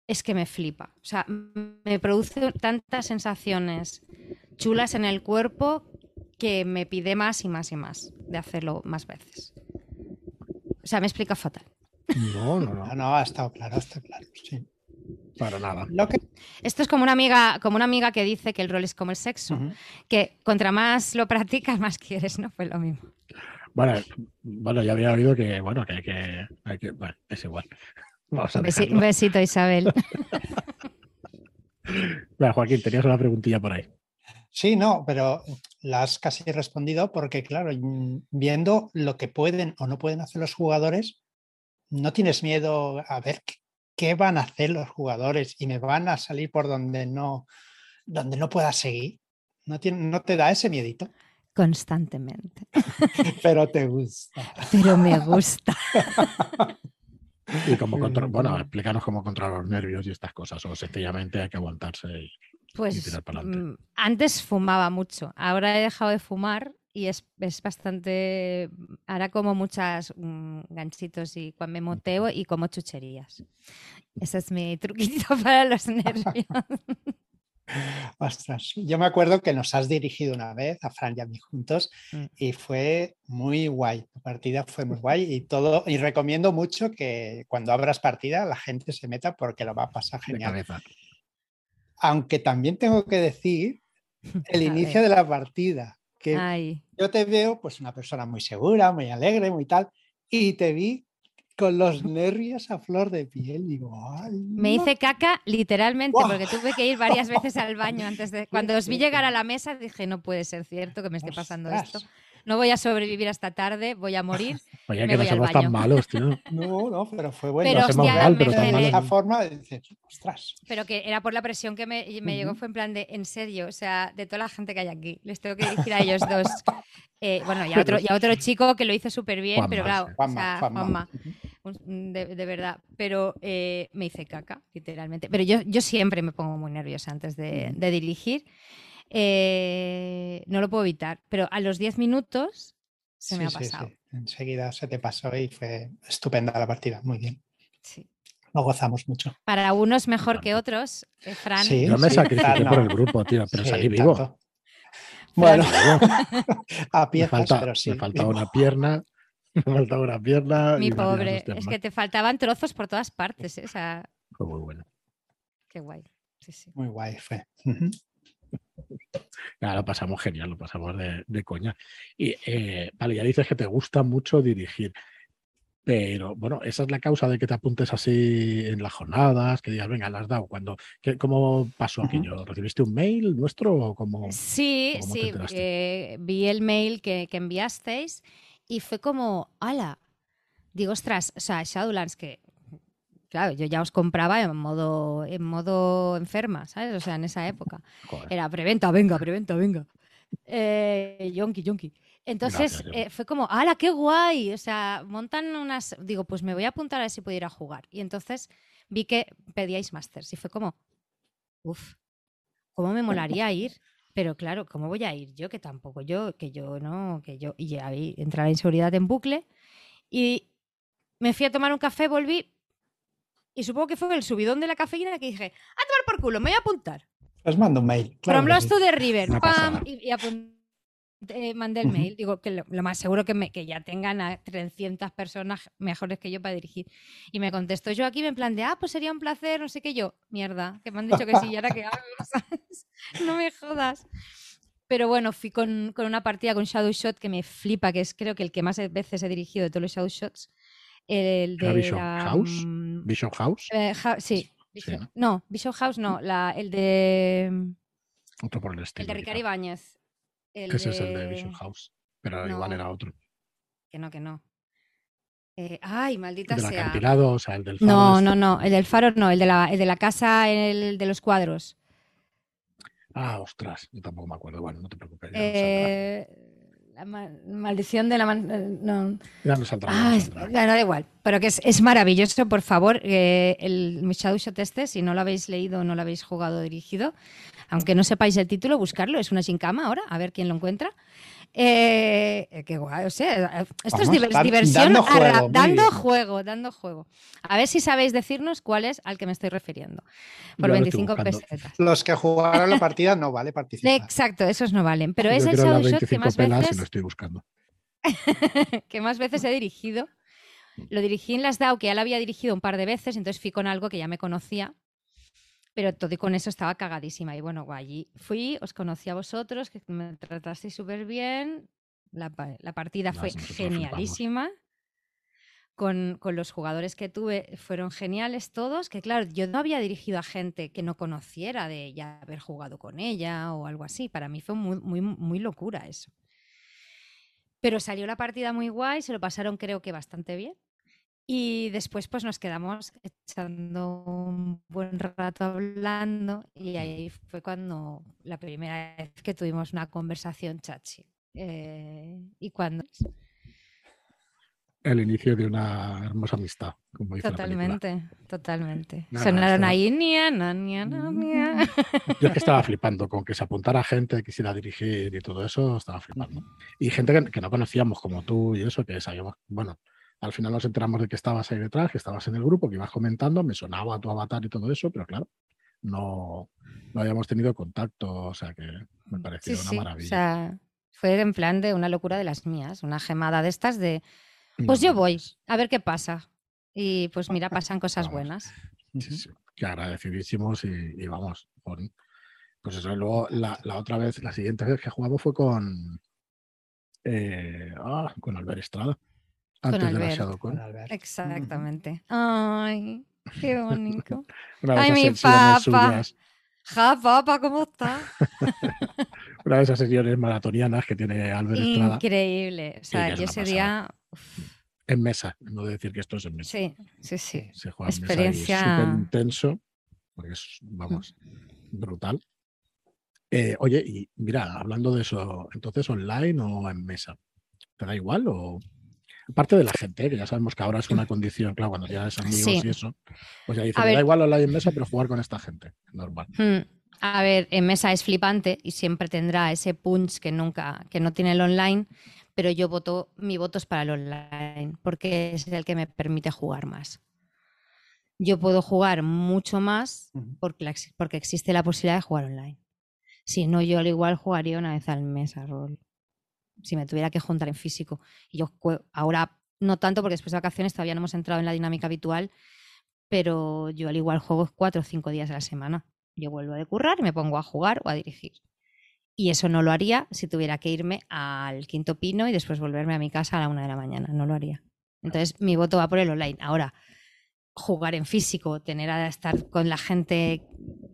es que me flipa. O sea, me produce tantas sensaciones chulas en el cuerpo que me pide más y más y más de hacerlo más veces. O sea, me explica fatal. No, no, no. No, ha estado claro, está claro, sí. Para nada. Esto es como una amiga, como una amiga que dice que el rol es como el sexo, que contra más lo practicas, más quieres, ¿no? Pues lo mismo. Bueno, bueno, ya había oído que, bueno, que, que, hay que bueno, es igual. Vamos a besito, Isabel. bueno, Joaquín, tenías una preguntilla por ahí. Sí, no, pero la has casi respondido porque, claro, mm, viendo lo que pueden o no pueden hacer los jugadores, no tienes miedo a ver qué van a hacer los jugadores y me van a salir por donde no, donde no pueda seguir. ¿No, no te da ese miedito? Constantemente. pero te gusta. Pero me gusta. y como control, bueno, explícanos cómo controlar los nervios y estas cosas, o sencillamente hay que aguantarse y pues mm, antes fumaba mucho, ahora he dejado de fumar y es, bastante. Ahora como muchas mm, ganchitos y cuando me moteo y como chucherías. Ese es mi truquito para los nervios. Ostras, yo me acuerdo que nos has dirigido una vez a Fran y a mí juntos mm. y fue muy guay. La partida fue muy guay y todo. Y recomiendo mucho que cuando abras partida la gente se meta porque lo va a pasar genial. Aunque también tengo que decir el inicio de la partida, que yo te veo pues una persona muy segura, muy alegre, muy tal, y te vi con los nervios a flor de piel. Digo, Me hice caca literalmente porque tuve que ir varias veces al baño antes de... Cuando os vi llegar a la mesa dije, no puede ser cierto que me esté pasando esto no voy a sobrevivir hasta tarde, voy a morir. Oye, que no somos tan malos, tío. No, no, pero fue bueno. Pero, hostia, mal, pero de esa forma, dices, ostras. Pero que era por la presión que me, llegó, fue en plan de, en serio, o sea, de toda la gente que hay aquí, les tengo que dirigir a ellos dos. Eh, bueno, y a, otro, y otro chico que lo hizo súper bien, pero claro, Juanma, Juanma. De, verdad, pero eh, me hice caca, literalmente. Pero yo, yo siempre me pongo muy nerviosa antes de, de dirigir. Eh, no lo puedo evitar, pero a los 10 minutos se me ha pasado. Enseguida se te pasó y fue estupenda la partida, muy bien. Sí. Lo gozamos mucho. Para unos mejor que otros, eh, Fran. Yo me sacrifiqué por el grupo, tío, pero salí vivo. Bueno, a piezas, falta, pero sí. Me faltaba una pierna Me faltaba una pierna. Mi pobre, es que te faltaban trozos por todas partes, ¿eh? o sea, Fue muy bueno. qué guay. Sí, sí. Muy guay fue. Ujú. Nada, lo pasamos genial, lo pasamos de, de coña. Y eh, vale, ya dices que te gusta mucho dirigir. Pero bueno, esa es la causa de que te apuntes así en las jornadas, que digas, venga, las has dado. Cuando, ¿qué- ¿Cómo pasó aquello? ¿Recibiste un mail nuestro o cómo? Sí, ¿Cómo te sí, eh, vi el mail que, que enviasteis y fue como, ala, digo, ostras, o sea, Shadowlands que, claro, yo ya os compraba en modo, en modo enferma, ¿sabes? O sea, en esa época. Joder, Era preventa, venga, preventa, venga. Eh, yonki, yonki. Entonces Gracias, eh, fue como, ¡hala, qué guay! O sea, montan unas. Digo, pues me voy a apuntar a ver si puedo ir a jugar. Y entonces vi que pedíais Masters y fue como, uff, ¿cómo me molaría ir? Pero claro, ¿cómo voy a ir yo? Que tampoco yo, que yo no, que yo. Y ahí entra la inseguridad en bucle. Y me fui a tomar un café, volví. Y supongo que fue el subidón de la cafeína que dije, a tomar por culo, me voy a apuntar. Os mando un mail. claro From Lost sí. to the River. Pam, y, y apun- eh, mandé el mail. Digo que lo, lo más seguro que, me, que ya tengan a 300 personas mejores que yo para dirigir. Y me contestó yo aquí en plan de, ah, pues sería un placer, no sé qué yo. Mierda, que me han dicho que sí, y ahora que hago, ¿sabes? No me jodas. Pero bueno, fui con, con una partida con Shadow Shot que me flipa, que es creo que el que más veces he dirigido de todos los Shadow Shots. El ¿Era de la, House? mm, Bishop House, eh, sí. ¿no? no, Bishop House no, la, el de otro por el estilo. el de Ricardo. Ibáñez. El Ese es el de Bishop House, pero igual No. era otro. Que no, que no. Eh, ay, maldita El del sea. acantilado, o sea, el del faro No, este. no, no. El del faro no. El de la, el de la casa, el de los cuadros. Ah, ostras, yo tampoco me acuerdo. Bueno, no te preocupes. Ya. Eh, la ma- maldición de la. man- eh, no. Ya nos saldrá, Ah, bueno, da igual. Pero que es, es maravilloso, por favor. eh, el Shadow Shot este, si no lo habéis leído o no lo habéis jugado dirigido, aunque no sepáis el título, buscarlo. Es una cama ahora, a ver quién lo encuentra. Eh, eh, qué guay, o sea, esto es Vamos, diversión dando ra- juego, dando juego, dando juego. A ver si sabéis decirnos cuál es al que me estoy refiriendo. Por estoy 25 buscando. pesetas. Los que jugaron la partida no vale participar. Exacto, esos no valen. Pero Yo es el Shadow Shot que 25 más veces lo estoy buscando. que más veces he dirigido. Lo dirigí en las DAO, que ya lo había dirigido un par de veces, entonces fui con algo que ya me conocía, pero todo y con eso estaba cagadísima. Y bueno, allí fui, os conocí a vosotros, que me tratasteis súper bien. La, la partida fue genialísima. Con, con los jugadores que tuve fueron geniales todos, que claro, yo no había dirigido a gente que no conociera de ya haber jugado con ella o algo así. Para mí fue muy, muy, muy locura eso. Pero salió la partida muy guay, se lo pasaron creo que bastante bien. Y después pues nos quedamos echando un buen rato hablando y ahí fue cuando la primera vez que tuvimos una conversación chachi. Eh, y cuando El inicio de una hermosa amistad, como dice la totalmente, totalmente. Nada, Sonaron estaba- ahí nia, na, nia, na, nia. Yo es que estaba flipando con que se apuntara gente, quisiera dirigir y todo eso, estaba flipando. Y gente que, que no conocíamos como tú y eso, que sabíamos, bueno, al final nos enteramos de que estabas ahí detrás, que estabas en el grupo, que ibas comentando, me sonaba tu avatar y todo eso, pero claro, no, no habíamos tenido contacto, o sea que me pareció Sí, una sí, maravilla. O sea, fue en plan de una locura de las mías, una gemada de estas de, pues no, yo voy, a ver qué pasa. Y pues mira, pasan cosas Vamos. buenas. Sí, sí, que agradecidísimos y, y vamos, pues eso, y luego la, la otra vez, la siguiente vez que jugamos fue con eh, ah, con Albert Estrada, antes de la Albert. ShadowCon. Con Albert. Exactamente. Ay, qué bonito. Una de Ay, mi suyas, Ja, papá, ¿cómo está? una de esas sesiones maratonianas que tiene Albert Estrada Increíble. O sea, yo ese día. en mesa, no de decir que esto es en mesa. Sí, sí, sí. Se juega en Experiencia- súper intenso, porque es, vamos, brutal. Eh, oye, y mira, hablando de eso, entonces online o en mesa, ¿te da igual? O aparte de la gente, que ya sabemos que ahora es una condición, claro, cuando ya es amigos Sí. y eso, pues ya dicen, me da igual online en mesa, pero jugar con esta gente, normal. Hmm. A ver, en mesa es flipante y siempre tendrá ese punch que nunca, que no tiene el online, pero yo voto, mi voto es para el online, porque es el que me permite jugar más. Yo puedo jugar mucho más porque, la porque existe la posibilidad de jugar online. Si no, yo al igual jugaría una vez al mes a rol. Si me tuviera que juntar en físico. Y yo ahora no tanto porque después de vacaciones todavía no hemos entrado en la dinámica habitual, pero yo al igual juego cuatro o cinco días a la semana. Yo vuelvo a currar y me pongo a jugar o a dirigir. Y eso no lo haría si tuviera que irme al quinto pino y después volverme a mi casa a la una de la mañana. No lo haría. Entonces, mi voto va por el online. Ahora, jugar en físico, tener a estar con la gente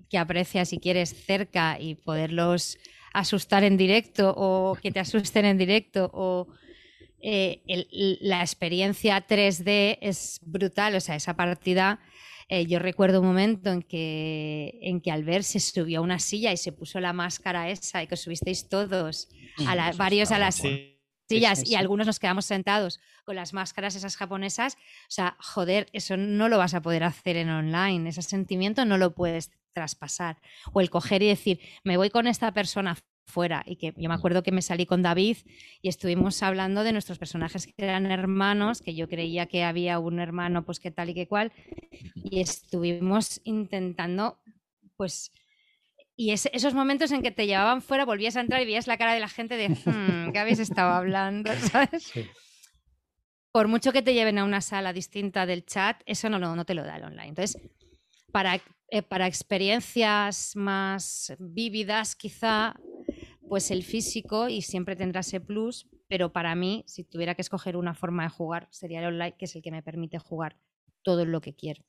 que aprecias si quieres cerca y poderlos asustar en directo o que te asusten en directo o eh, la experiencia 3D es brutal, o sea, esa partida, eh, yo recuerdo un momento en que, en que Albert se subió a una silla y se puso la máscara esa y que subisteis todos, a varios a las sillas y algunos nos quedamos sentados con las máscaras esas japonesas, o sea, joder, eso no lo vas a poder hacer en online, ese sentimiento no lo puedes traspasar. O el coger y decir, me voy con esta persona fuera. Y que yo me acuerdo que me salí con David y estuvimos hablando de nuestros personajes que eran hermanos, que yo creía que había un hermano, pues que tal y que cual. Y estuvimos intentando, pues. Y esos momentos en que te llevaban fuera, volvías a entrar y veías la cara de la gente de, hmm, ¿qué habéis estado hablando? ¿Sabes? Por mucho que te lleven a una sala distinta del chat, eso no, no te lo da el online. Entonces, para, eh, para experiencias más vívidas, quizá pues el físico y siempre tendrá ese plus, pero para mí, si tuviera que escoger una forma de jugar, sería el online, que es el que me permite jugar todo lo que quiero.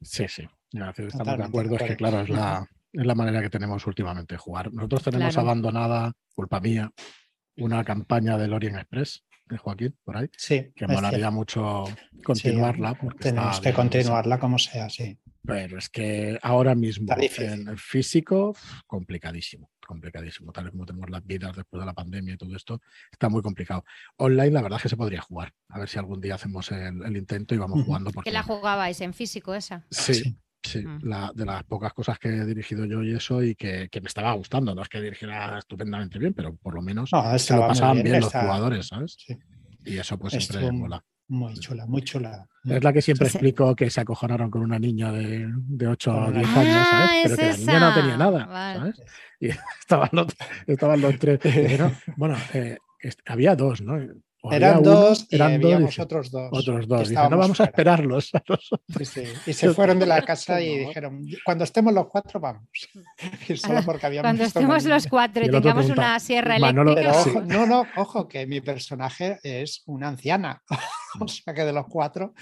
Sí, sí, estamos de acuerdo, es que claro, es la, es la manera que tenemos últimamente de jugar. Nosotros tenemos abandonada, culpa mía, una campaña del Orient Express de Joaquín, por ahí, sí, que molaría mucho continuarla. tenemos que continuarla como sea, sí. Pero es que ahora mismo en el físico, complicadísimo, complicadísimo. Tal vez como tenemos las vidas después de la pandemia y todo esto, está muy complicado. Online, la verdad es que se podría jugar. A ver si algún día hacemos el, intento y vamos jugando. Porque... ¿Que la jugabais en físico esa? Sí. sí. Mm. de las pocas cosas que he dirigido yo y eso, y que, me estaba gustando. No es que dirigiera estupendamente bien, pero por lo menos se lo pasaban bien, los jugadores, ¿sabes? Y eso pues siempre mola. Muy chula, muy chula. Es la que siempre explico que se acojonaron con una niña de, de 8 o 10 años, ¿sabes? Pero que la niña no tenía nada, ¿sabes? Y estaban los, estaban los tres. bueno, eh, había dos, ¿no? Eran dos y eran dos, otros dos. Otros dos. no vamos a esperarlos. Y se fueron de la casa y dijeron, cuando estemos los cuatro vamos. solo porque habíamos cuando estemos los cuatro y, tengamos una sierra eléctrica. no, no, ojo, que mi personaje es una anciana. o sea que de los cuatro...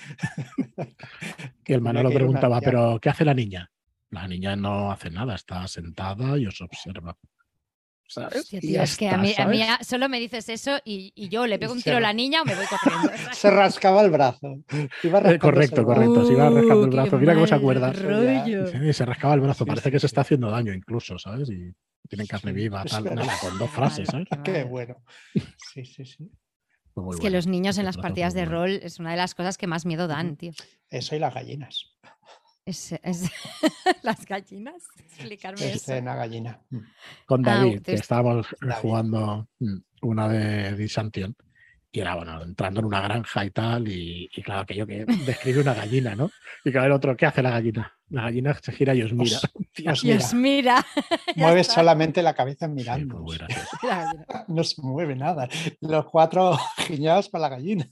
y el Manolo preguntaba, pero ¿qué hace la niña? La niña no hace nada, está sentada y os observa es que a mí, solo me dices eso y, yo le pego un tiro a la niña o me voy corriendo. se rascaba el brazo. Eh, correcto, correcto. Se iba rascando el brazo. Mira cómo se acuerda. se rascaba el brazo. Parece que se está haciendo daño incluso, ¿sabes? Y tienen carne viva, tal, con dos frases, ¿sabes? Qué bueno. Sí, sí, sí. Es que los niños en las partidas de rol es una de las cosas que más miedo dan, tío. Eso y las gallinas. Es, las gallinas, explicarme es una gallina. Mm. Con ah, David, que estábamos jugando mm, una de Disantion y era, bueno, entrando en una granja y tal, y, claro, aquello que describe una gallina, ¿no? Y claro, el otro, ¿qué hace la gallina? La gallina se gira y os mira. y os mira. Mueve solamente la cabeza mirando. no se mueve nada. Los cuatro giñados para la gallina.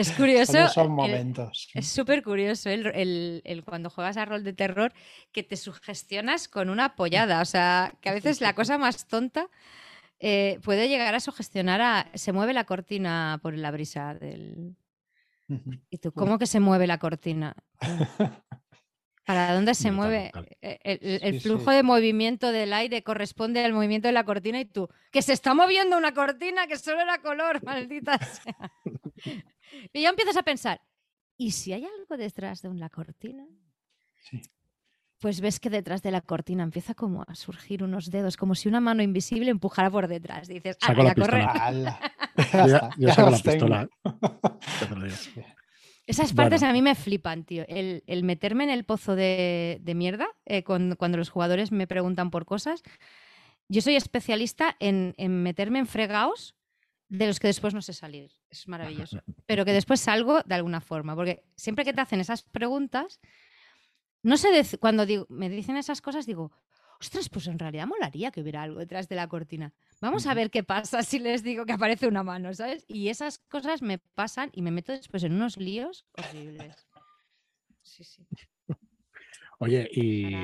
Es curioso. Son momentos. es súper curioso el, cuando juegas a rol de terror que te sugestionas con una pollada. O sea, que a veces la cosa más tonta eh, puede llegar a sugestionar a. Se mueve la cortina por la brisa del. ¿Y tú cómo que se mueve la cortina? ¿Para dónde se mueve? Eh, el, flujo de movimiento del aire corresponde al movimiento de la cortina y tú, que se está moviendo una cortina que solo era color, maldita sea. Y ya empiezas a pensar, ¿y si hay algo detrás de una cortina? Pues ves que detrás de la cortina empieza como a surgir unos dedos, como si una mano invisible empujara por detrás. dices, saco la pistola. yo, saco la pistola. Esas partes a mí me flipan, tío. El, meterme en el pozo de, mierda eh, cuando los jugadores me preguntan por cosas. Yo soy especialista en, en meterme en fregaos de los que después no sé salir. Es maravilloso. Pero que después salgo de alguna forma. Porque siempre que te hacen esas preguntas, no sé, cuando digo, me dicen esas cosas, digo, ostras, pues en realidad molaría que hubiera algo detrás de la cortina. Vamos a ver qué pasa si les digo que aparece una mano, ¿sabes? Y esas cosas me pasan y me meto después en unos líos horribles. Sí, sí. Oye, y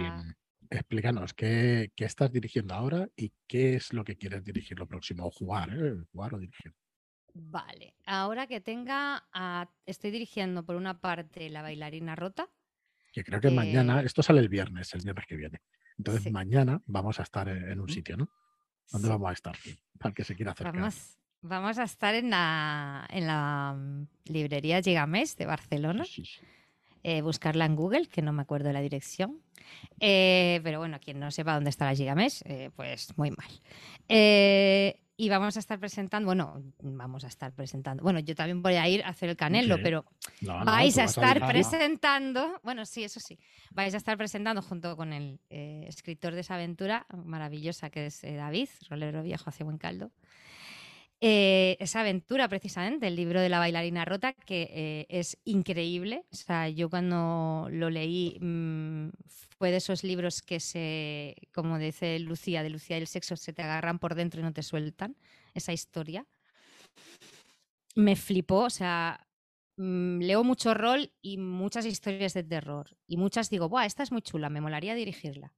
explícanos, ¿qué, estás dirigiendo ahora y qué es lo que quieres dirigir lo próximo? O jugar, ¿eh? Jugar o dirigir. Vale, ahora que tenga, estoy dirigiendo por una parte la bailarina rota. Que creo que mañana, esto sale el viernes, el viernes que viene. Entonces mañana vamos a estar en, un sitio, ¿no? ¿Dónde vamos a estar? Para que se quiera acercar. Vamos, vamos a estar en la, en la mm, librería Gigamés de Barcelona. Eh, buscarla en Google, que no me acuerdo de la dirección. Eh, pero bueno, quien no sepa dónde está la Gigamés, eh, pues muy mal. Y vamos a estar presentando, bueno, vamos a estar presentando, bueno, yo también voy a ir a hacer el canelo, pero vais a estar presentando, bueno, sí, eso sí, vais a estar presentando junto con el escritor de esa aventura maravillosa que es David, rolero viejo, hace buen caldo. Eh, esa aventura, precisamente, el libro de la bailarina rota, que eh, es increíble. O sea, yo cuando lo leí mm, fue de esos libros que se, como dice Lucía, de Lucía y el sexo, se te agarran por dentro y no te sueltan. Esa historia. Me flipó, o sea, mm, leo mucho rol y muchas historias de terror. Y muchas digo, ¡buah, esta es muy chula, me molaría dirigirla!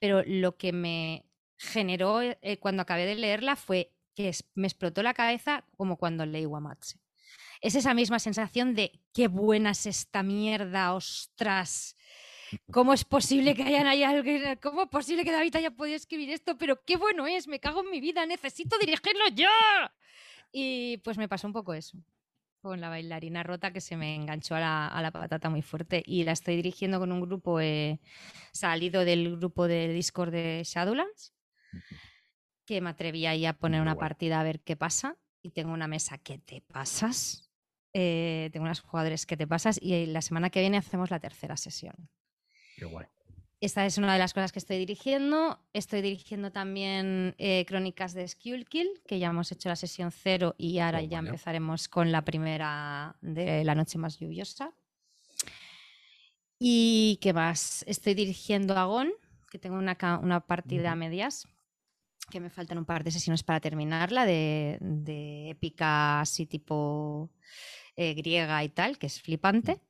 Pero lo que me generó eh, cuando acabé de leerla fue que me explotó la cabeza como cuando leí Wamatse. Es esa misma sensación de qué buena es esta mierda, ostras. ¿Cómo es posible que hayan alguien? ¿Cómo es posible que David haya podido escribir esto? Pero qué bueno es, me cago en mi vida, necesito dirigirlo yo. Y pues me pasó un poco eso con la bailarina rota que se me enganchó a la, patata muy fuerte y la estoy dirigiendo con un grupo eh, salido del grupo de Discord de Shadowlands que me atreví ahí a poner una partida a ver qué pasa. Y tengo una mesa que te pasas. Eh, tengo unos jugadores que te pasas. Y la semana que viene hacemos la tercera sesión. Qué guay. Esta es una de las cosas que estoy dirigiendo. Estoy dirigiendo también eh, Crónicas de Skullkill, que ya hemos hecho la sesión cero y ahora oh, ya empezaremos con la primera de La Noche Más Lluviosa. ¿Y qué más? Estoy dirigiendo a Gon, que tengo una, una partida a medias que me faltan un par de sesiones para terminarla, de, épica así tipo eh, griega y tal, que es flipante.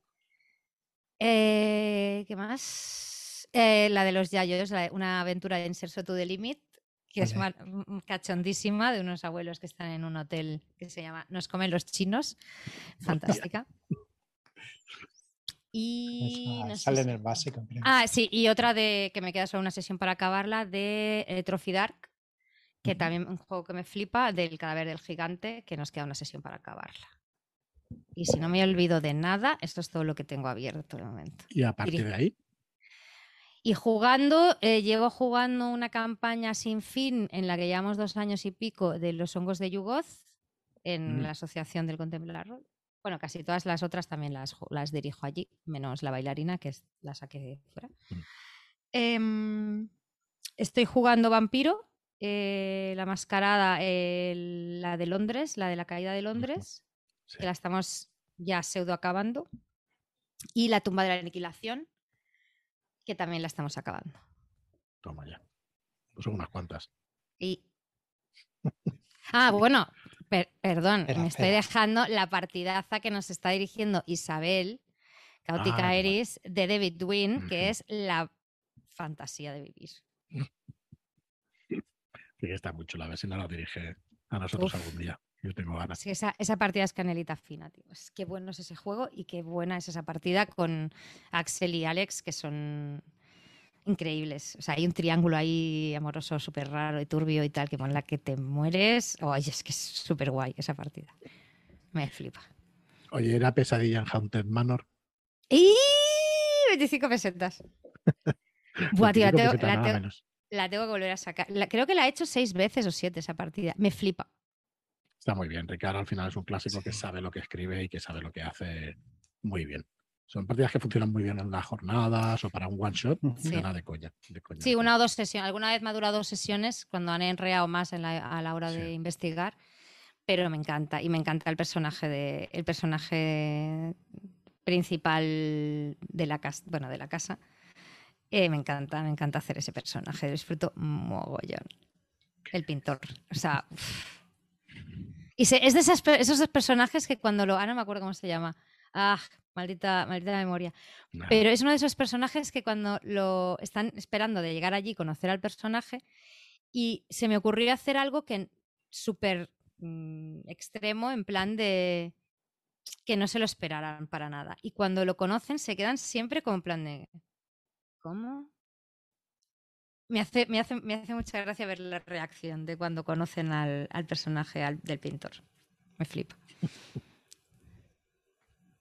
Eh, ¿Qué más? Eh, la de los Yayos, una aventura de Inserso to the Limit, que es cachondísima, de unos abuelos que están en un hotel que se llama Nos comen los chinos. Fantástica. Y sale en el básico. Ah, sí, y otra de que me queda solo una sesión para acabarla de Trophy Dark, que también un juego que me flipa, del cadáver del gigante, que nos queda una sesión para acabarla. Y si no me olvido de nada, esto es todo lo que tengo abierto de momento. ¿Y a partir de ahí? Y jugando, eh, llevo jugando una campaña sin fin en la que llevamos dos años y pico de los hongos de Yugoz en mm. la Asociación del Contemplar Bueno, casi todas las otras también las, las dirijo allí, menos la bailarina, que es, la saqué fuera. Mm. Em, estoy jugando Vampiro, eh, la mascarada, la de Londres, la de la caída de Londres, que la estamos ya pseudo acabando, y la tumba de la aniquilación, que también la estamos acabando. Toma ya. Pues son unas cuantas. Y... Ah, bueno, perdón, me estoy dejando la partidaza que nos está dirigiendo Isabel Cautica ah, Eris de David Wynn, que es la fantasía de vivir. que está mucho la vecina la dirige a nosotros algún día. Yo tengo ganas. Sí, esa, partida es canelita fina, tío. Es qué bueno es ese juego y qué buena es esa partida con Axel y Alex, que son increíbles. O sea, hay un triángulo ahí amoroso súper raro y turbio y tal, que con la que te mueres. Oye, es que es súper guay esa partida. Me flipa. Oye, ¿era pesadilla en Haunted Manor? ¡Y! 25 pesetas. Buah, tío, la la tengo que volver a sacar. creo que la he hecho seis veces o siete esa partida. Me flipa. Está muy bien. Ricardo al final es un clásico que sabe lo que escribe y que sabe lo que hace muy bien. Son partidas que funcionan muy bien en unas jornadas o para un one shot. Sí. de coña, sí, una o dos sesiones. Alguna vez me ha durado dos sesiones cuando han enreado más a la hora de investigar. Pero me encanta. Y me encanta el personaje de. el personaje principal de la casa. Bueno, de la casa Eh, me encanta, me encanta hacer ese personaje, disfruto mogollón. El pintor. O sea. Y es de esos dos personajes que cuando lo. Ah, no me acuerdo cómo se llama. Ah, maldita, maldita memoria. Pero es uno de esos personajes que cuando lo están esperando de llegar allí, conocer al personaje, y se me ocurrió hacer algo que súper mm, extremo, en plan de que no se lo esperaran para nada. Y cuando lo conocen se quedan siempre como en plan de ¿Cómo? Me hace, me, hace, me hace mucha gracia ver la reacción de cuando conocen al, personaje del pintor. Me flipa.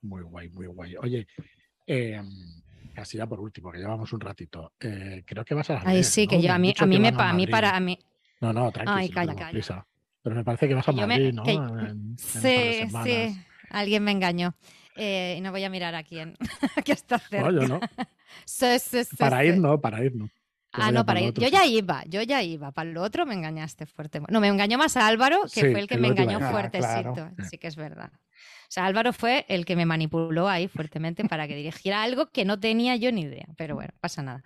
Muy guay, muy guay. Oye, eh, casi ya por último, que llevamos un ratito. Eh, creo que vas a. Ay, sí, que yo a mí, a mí me a mí para a mí. No, no, tranquilo. Ay, calla, calla. Pero me parece que vas a Madrid, ¿no? sí, sí. Alguien me engañó. Eh, y no voy a mirar a quién, que está cerca. No, yo no. para ir, no, para ir, no. Ah, no, para ir. Yo ya iba, yo ya iba. Para lo otro me engañaste fuerte. No, me engañó más a Álvaro, que fue el que me engañó fuertecito. Sí que es verdad. O sea, Álvaro fue el que me manipuló ahí fuertemente para que dirigiera algo que no tenía yo ni idea. Pero bueno, pasa nada.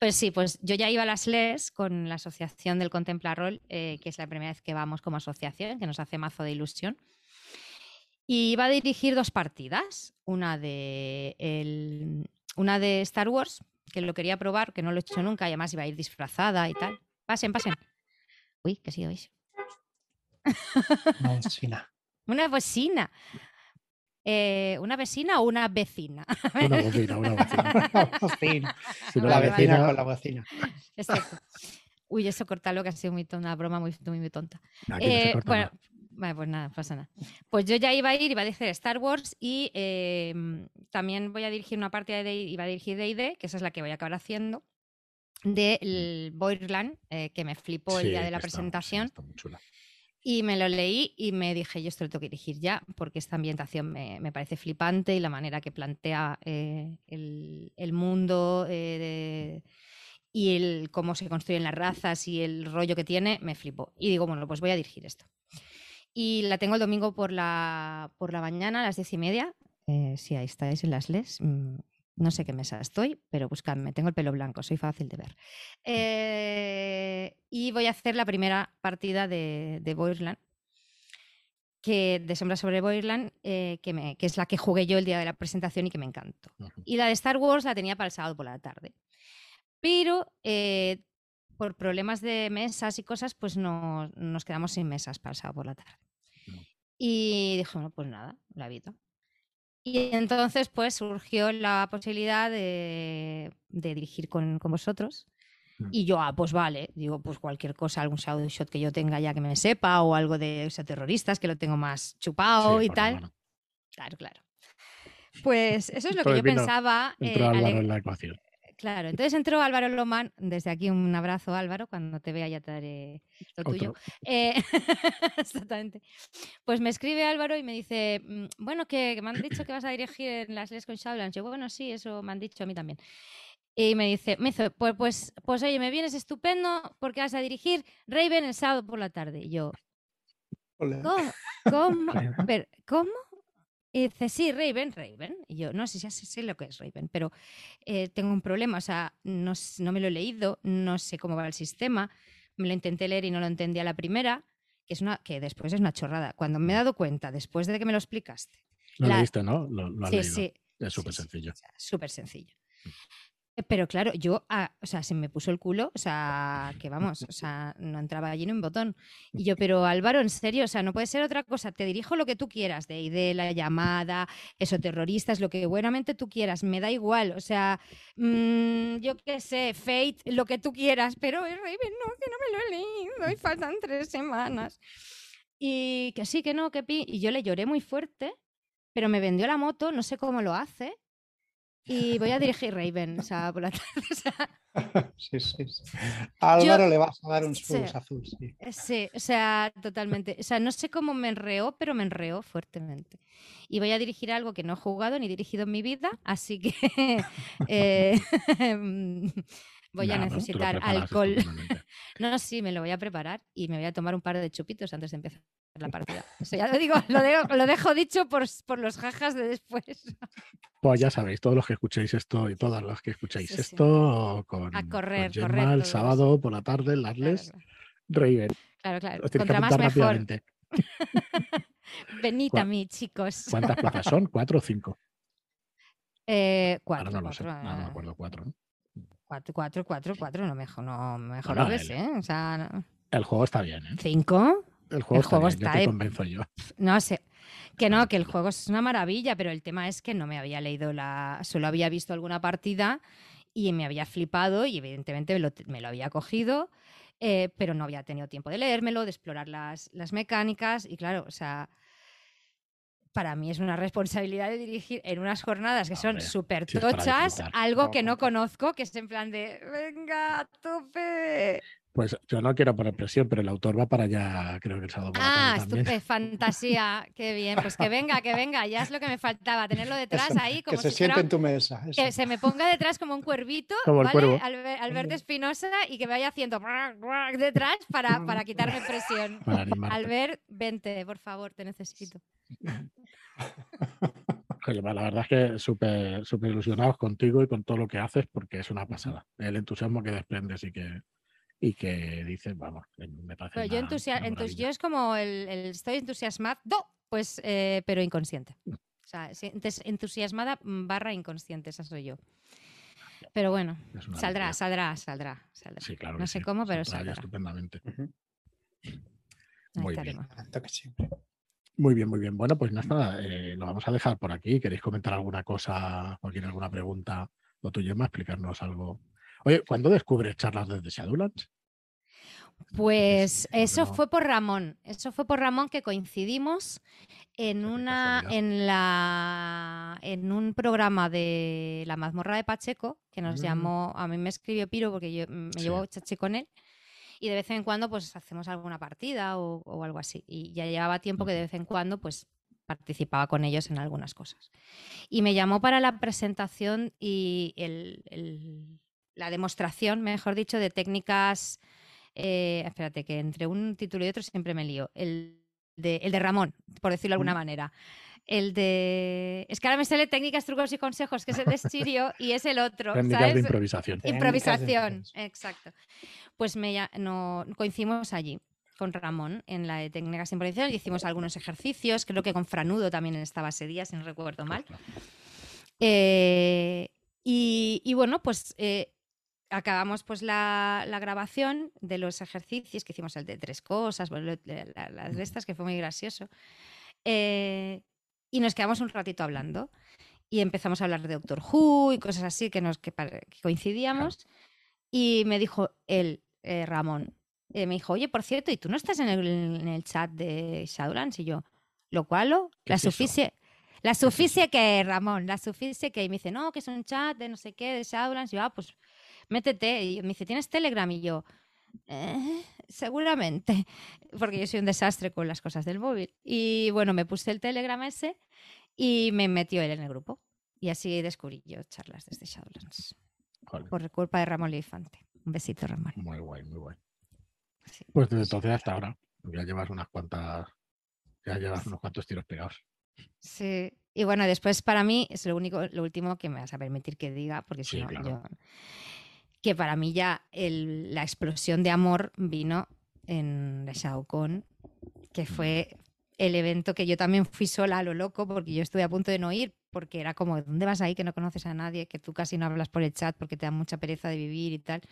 Pues sí, pues yo ya iba a las LES con la asociación del Contemplarol, eh, que es la primera vez que vamos como asociación, que nos hace mazo de ilusión. Y iba a dirigir dos partidas. Una de el, una de Star Wars, que lo quería probar, que no lo he hecho nunca, y además iba a ir disfrazada y tal. Pasen, pasen. Uy, ¿qué ha sido eso? Una vecina. una vecina. Eh, ¿Una vecina o una vecina? Una vecina, una vecina. la vecina con la vecina. Exacto. Uy, eso cortalo, que ha sido muy una broma muy, muy, tonta. Eh, bueno, Vale, pues nada, pasa nada. Pues yo ya iba a ir, iba a dirigir Star Wars y em, también voy a dirigir una parte de iba a dirigir D&D, que esa es la que voy a acabar haciendo, del Boirland, eh, que me flipó el día de la presentación. Y me lo leí y me dije, yo esto lo tengo que dirigir ya, porque esta ambientación me, parece flipante y la manera que plantea eh, el, mundo eh, y el cómo se construyen las razas y el rollo que tiene, me flipó. Y digo, bueno, pues voy a dirigir esto. Y la tengo el domingo por la, por la mañana a las diez y media. Eh, si ahí estáis en las LES, mm, no sé qué mesa estoy, pero buscadme. Tengo el pelo blanco, soy fácil de ver. Eh, y voy a hacer la primera partida de, de Boirland, que, de Sombra sobre Boirland, eh, que, me, que, es la que jugué yo el día de la presentación y que me encantó. Y la de Star Wars la tenía para el sábado por la tarde. Pero por problemas de mesas y cosas, pues no, nos quedamos sin mesas para el sábado por la tarde. Y dije, bueno, pues nada, la vida. Y entonces, pues surgió la posibilidad de, dirigir con, vosotros. Mm. Y yo, ah, pues vale, digo, pues cualquier cosa, algún shot que yo tenga ya que me sepa, o algo de o terroristas que lo tengo más chupado y tal. Claro, claro. Pues eso es lo que yo pensaba. Eh, en la ecuación. Claro, entonces entró Álvaro Lomán, desde aquí un abrazo Álvaro, cuando te vea ya te daré lo tuyo. Eh, exactamente. Pues me escribe Álvaro y me dice, mm, bueno, que, me han dicho que vas a dirigir en las leyes con Shadowlands. Yo, bueno, sí, eso me han dicho a mí también. Y me dice, me dice pues, pues, pues oye, me vienes estupendo porque vas a dirigir Raven el sábado por la tarde. Y yo, ¿cómo? ¿Cómo? ¿Cómo? Y dice, sí, Raven, Raven. Y yo, no sé, ya sé, lo que es Raven, pero eh, tengo un problema, o sea, no, no, me lo he leído, no sé cómo va el sistema, me lo intenté leer y no lo entendí a la primera, que, es una, que después es una chorrada. Cuando me he dado cuenta, después de que me lo explicaste. Lo leíste, ¿no? Lo, sí, sí. Es súper sencillo. Súper sencillo. Mm. Pero claro, yo, ah, o sea, se me puso el culo, o sea, que vamos, o sea, no entraba allí ni un botón. Y yo, pero Álvaro, en serio, o sea, no puede ser otra cosa, te dirijo lo que tú quieras, de ID, la llamada, eso, terroristas, lo que buenamente tú quieras, me da igual, o sea, mm, yo qué sé, Fate, lo que tú quieras, pero Raven, no, que no me lo he leído, y faltan tres semanas. Y que sí, que no, que pi. Y yo le lloré muy fuerte, pero me vendió la moto, no sé cómo lo hace y voy a dirigir Raven, o sea, por la tarde. sí, sí, sí. A Álvaro le vas a dar un sí, azul, sí. Eh, sí, o sea, totalmente. O sea, no sé cómo me enreó, pero me enreó fuertemente. Y voy a dirigir algo que no he jugado ni dirigido en mi vida, así que eh, voy a necesitar alcohol. No, sí, me lo voy a preparar y me voy a tomar un par de chupitos antes de empezar la partida. Eso ya lo digo, lo dejo, lo dejo dicho por, por los jajas de después. Pues ya sabéis, todos los que escuchéis esto y todas las que escuchéis Sí, sí. esto con, A correr, con correr el sábado por la tarde, en las Claro, les, Raven. claro, claro. Os que Contra más mejor. rápidamente. Venid a mí, chicos. ¿Cuántas plazas son? ¿Cuatro o cinco? Eh, Ahora cuatro, no lo sé. cuatro, No, no me eh, acuerdo. Cuatro. ¿no? cuatro, cuatro, cuatro, cuatro, no mejor, no, mejor No, lo no, ves, el- ¿eh? O sea, no- El juego está bien, ¿eh? cinco, El juego, El juego está bien, está yo te de- convenzo yo. no sé. Que no, que el juego es una maravilla, pero el tema es que no me había leído la. Solo había visto alguna partida y me había flipado y evidentemente me lo, me lo había cogido, eh, pero no había tenido tiempo de leérmelo, de explorar las, las mecánicas y claro, o sea. Para mí es una responsabilidad de dirigir en unas jornadas que son súper tochas, algo No, que no conozco, que es en plan de, venga, tope. Pues yo no quiero poner presión, pero el autor va para allá, creo que el sábado Ah, tarde también. estupe, fantasía, qué bien. Pues que venga, que venga, ya es lo que me faltaba, tenerlo detrás Eso, ahí como que se si fuera siente en tu mesa. eso. que se me ponga detrás como un cuervito, Como el ¿vale? cuervo. Albe- Alberto Espinosa y que vaya haciendo detrás para, para quitarme presión. Para. Albert, vente, por favor, te necesito. La verdad es que súper súper ilusionados contigo y con todo lo que haces porque es una pasada. El entusiasmo que desprendes y que, y que dices, vamos, me parece Pero yo, una- una yo es como el, el estoy entusiasmado, pues, eh, pero inconsciente. O sea, entusiasmada mm, barra inconsciente, esa soy yo. Pero bueno, saldrá, saldrá, saldrá, saldrá. Sí, claro no sé sí, cómo, pero saldrá estupendamente. Muy bien. Muy bien, muy bien. Bueno, pues nada, eh, lo vamos a dejar por aquí. ¿Queréis comentar alguna cosa o tiene alguna pregunta? O tú, Gemma, explicarnos algo. Oye, ¿cuándo descubres charlas desde Shadowlands? Pues eso fue por Ramón. Eso fue por Ramón que coincidimos en una, en la, en un programa de la mazmorra de Pacheco que nos Mm. llamó. A mí me escribió Piro porque yo me Sí. llevo chachi con él. Y de vez en cuando, pues hacemos alguna partida o, o algo así. Y ya llevaba tiempo que de vez en cuando, pues participaba con ellos en algunas cosas. Y me llamó para la presentación y el- el- la demostración, mejor dicho, de técnicas. eh, espérate, que entre un título y otro siempre me lío. El de, el de Ramón, por decirlo de alguna manera. El de. Es que ahora me sale técnicas, trucos y consejos, que es el de Sirio y es el otro. Técnicas ¿sabes? de improvisación. De Improvisación, exacto. Pues me, ya- no, coincidimos allí con Ramón en la de técnicas de improvisación y hicimos algunos ejercicios, creo que con Franudo también estaba ese día, si no recuerdo mal. Eh, y, y bueno, pues eh, acabamos pues la, la grabación de los ejercicios que hicimos el de tres cosas, bueno, lo- la- las de estas que fue muy gracioso. Eh, y nos quedamos un ratito hablando y empezamos a hablar de Doctor Who y cosas así que nos que, que coincidíamos. Y me dijo él, eh, Ramón, eh, me dijo, oye, por cierto, ¿y tú no estás en el, en el chat de Shadowlands? Y yo, ¿lo cual? ¿Qué La es suficie. La suficie que, Ramón, la suficie que. Y me dice, no, que es un chat de no sé qué, de Shadowlands. Y yo, ah, pues métete. Y me dice, ¿tienes Telegram? Y yo, "Eh, seguramente. Porque yo soy un desastre con las cosas del móvil. Y bueno, me puse el Telegram ese y me metió él en el grupo. Y así descubrí yo charlas desde Shadowlands. Joder, Por culpa de Ramón Lifante. Un besito, Ramón. muy guay, muy guay. Sí. Pues desde entonces hasta ahora. Ya llevas unas cuantas. Ya llevas unos cuantos tiros pegados. Sí. Y bueno, después para mí es lo único, lo último que me vas a permitir que diga, porque si Sí, no, claro. yo. Que para mí ya el- la explosión de amor vino en The ShadowCon, que fue el evento que yo también fui sola a lo loco, porque yo estuve a punto de no ir, porque era como, ¿dónde vas ahí que no conoces a nadie? Que tú casi no hablas por el chat porque te da mucha pereza de vivir y tal.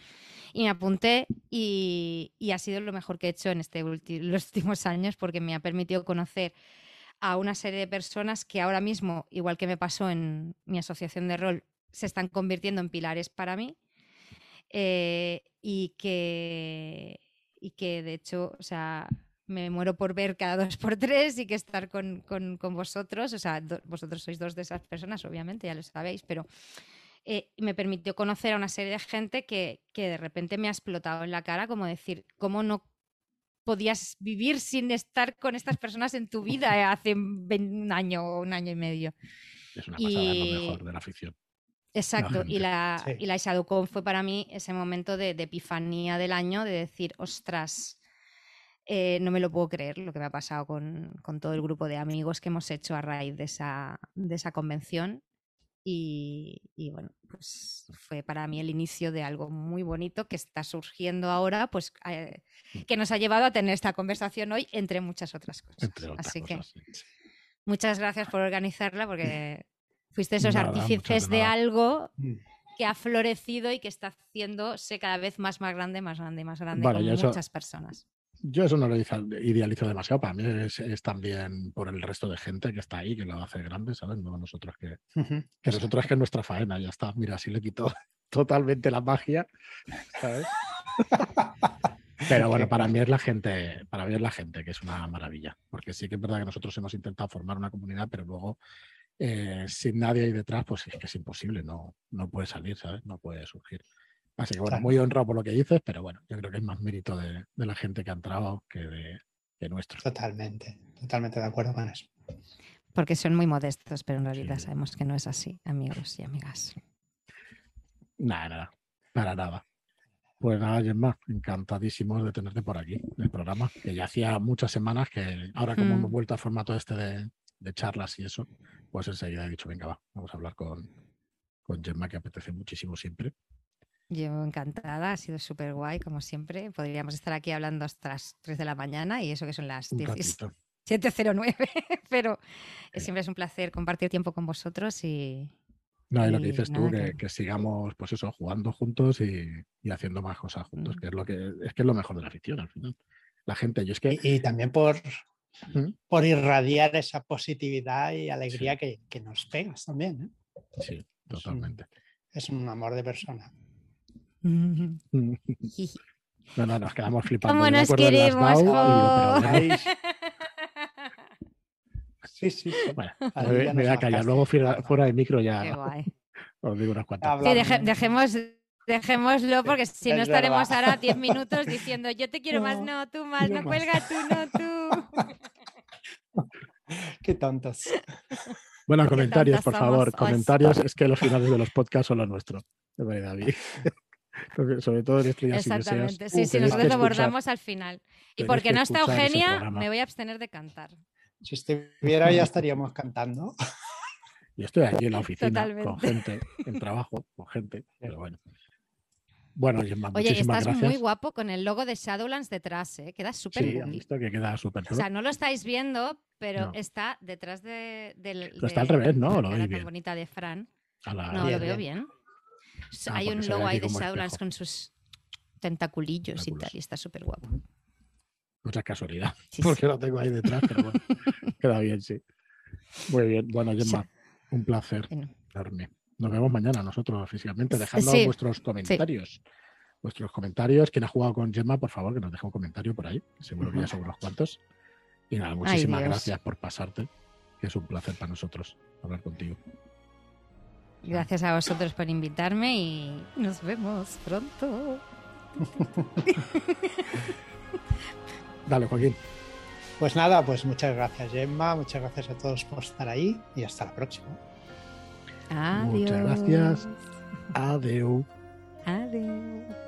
Y me apunté y, y ha sido lo mejor que he hecho en este ulti- los últimos años porque me ha permitido conocer a una serie de personas que ahora mismo, igual que me pasó en mi asociación de rol, se están convirtiendo en pilares para mí eh, y, que, y que de hecho, o sea, me muero por ver cada dos por tres y que estar con, con- con vosotros, o sea, do- vosotros sois dos de esas personas, obviamente, ya lo sabéis, pero eh, me permitió conocer a una serie de gente que, que de repente me ha explotado en la cara, como decir, ¿cómo no podías vivir sin estar con estas personas en tu vida eh, hace un año o un año y medio? Es una pasada, es lo Y- mejor de la ficción. Exacto, y la, Sí. y la ShadowCon fue para mí ese momento de, de epifanía del año, de decir, ostras, eh, no me lo puedo creer lo que me ha pasado con, con todo el grupo de amigos que hemos hecho a raíz de esa, de esa convención. Y, y bueno, pues fue para mí el inicio de algo muy bonito que está surgiendo ahora, pues eh, que nos ha llevado a tener esta conversación hoy, entre muchas otras cosas. Otras Así cosas. que sí. muchas gracias por organizarla, porque fuiste esos Nada, artífices de algo Mm. que ha florecido y que está haciéndose cada vez más, más grande, más grande y más grande Bueno, con eso- muchas personas. Yo eso no lo idealizo- demasiado. Para mí es, es también por el resto de gente que está ahí, que lo hace grande, ¿sabes? No nosotros que, que nosotros que es nuestra faena, ya está. Mira, así le quitó totalmente la magia, ¿sabes? Pero bueno, para mí es la gente, para mí es la gente, que es una maravilla. Porque sí que es verdad que nosotros hemos intentado formar una comunidad, pero luego eh, sin nadie ahí detrás, pues es que es imposible, no, no puede salir, ¿sabes? No puede surgir. Así que bueno, Claro. muy honrado por lo que dices, pero bueno, yo creo que es más mérito de, de la gente que ha entrado que de, que nuestro. Totalmente, totalmente de acuerdo con eso. Porque son muy modestos, pero en realidad Sí. sabemos que no es así, amigos y amigas. Nada, nada, para nada. Pues nada, Gemma, encantadísimos de tenerte por aquí, en el programa, que ya hacía muchas semanas que ahora como Mm. hemos vuelto al formato este de, de charlas y eso, pues enseguida he dicho, venga, va, vamos a hablar con, con Gemma, que apetece muchísimo siempre. Yo encantada, ha sido súper guay, como siempre. Podríamos estar aquí hablando hasta las 3 de la mañana y eso que son las Un 17. ratito. 709, pero Sí. siempre es un placer compartir tiempo con vosotros y No, y lo que dices tú, que, que- que sigamos, pues eso, jugando juntos y, y haciendo más cosas juntos, Mm. que es lo que es que es lo mejor de la afición al final. La gente, yo es que Y, y también por. Por irradiar esa positividad y alegría que, que nos pegas también. ¿eh? sí, totalmente. Es un amor de persona. No, no, nos quedamos flipando. ¿Cómo nos queremos, Sí, sí, sí. bueno, me, me voy a callar. Luego fuera, fuera de micro Qué ya guay. os digo unas cuantas. Deje- dejemos, dejémoslo porque si no Es estaremos verdad. ahora 10 minutos diciendo yo te quiero más, No, no, tú más, no más. cuelga tú, no tú. Qué tontos. Bueno, Qué comentarios, por favor. os. Comentarios, es que los finales de los podcasts son los nuestros. De verdad, David. Sobre todo en estrellas y deseos. Exactamente, sí, sí, tenéis que nosotros lo escuchar- abordamos al final. Y porque que no está Eugenia, me voy a abstener de cantar. Si estuviera ya estaríamos cantando. Yo estoy aquí en la oficina Totalmente. con gente, en trabajo, con gente, pero bueno. Bueno, Gemma, Oye, muchísimas estás gracias. muy guapo con el logo de Shadowlands detrás, ¿eh? Queda súper Sí, han visto que queda súper O sea, no lo estáis viendo, pero No. está detrás de, del. Pero está de al revés, ¿no? la cara tan bonita de Fran. La- No, Bien, lo veo bien. Ah, Hay un logo ahí de Shadowlands espejo. con sus tentaculillos y tal, y está súper guapo. Mucha casualidad, Sí, porque sí. lo tengo ahí detrás, pero bueno, queda bien, sí. Muy bien, bueno, Gemma, un placer Bueno, enorme. Nos vemos mañana nosotros físicamente, dejando Sí, vuestros comentarios. Vuestros comentarios. Quien ha jugado con Gemma, por favor, que nos deje un comentario por ahí. que Seguro que ya son unos cuantos. Y nada, muchísimas gracias por pasarte, que es un placer para nosotros hablar contigo. Gracias a vosotros por invitarme y nos vemos pronto. Dale, Joaquín. Pues nada, pues muchas gracias Gemma, muchas gracias a todos por estar ahí y hasta la próxima. Adiós. Muchas gracias. Adeu. Adiós.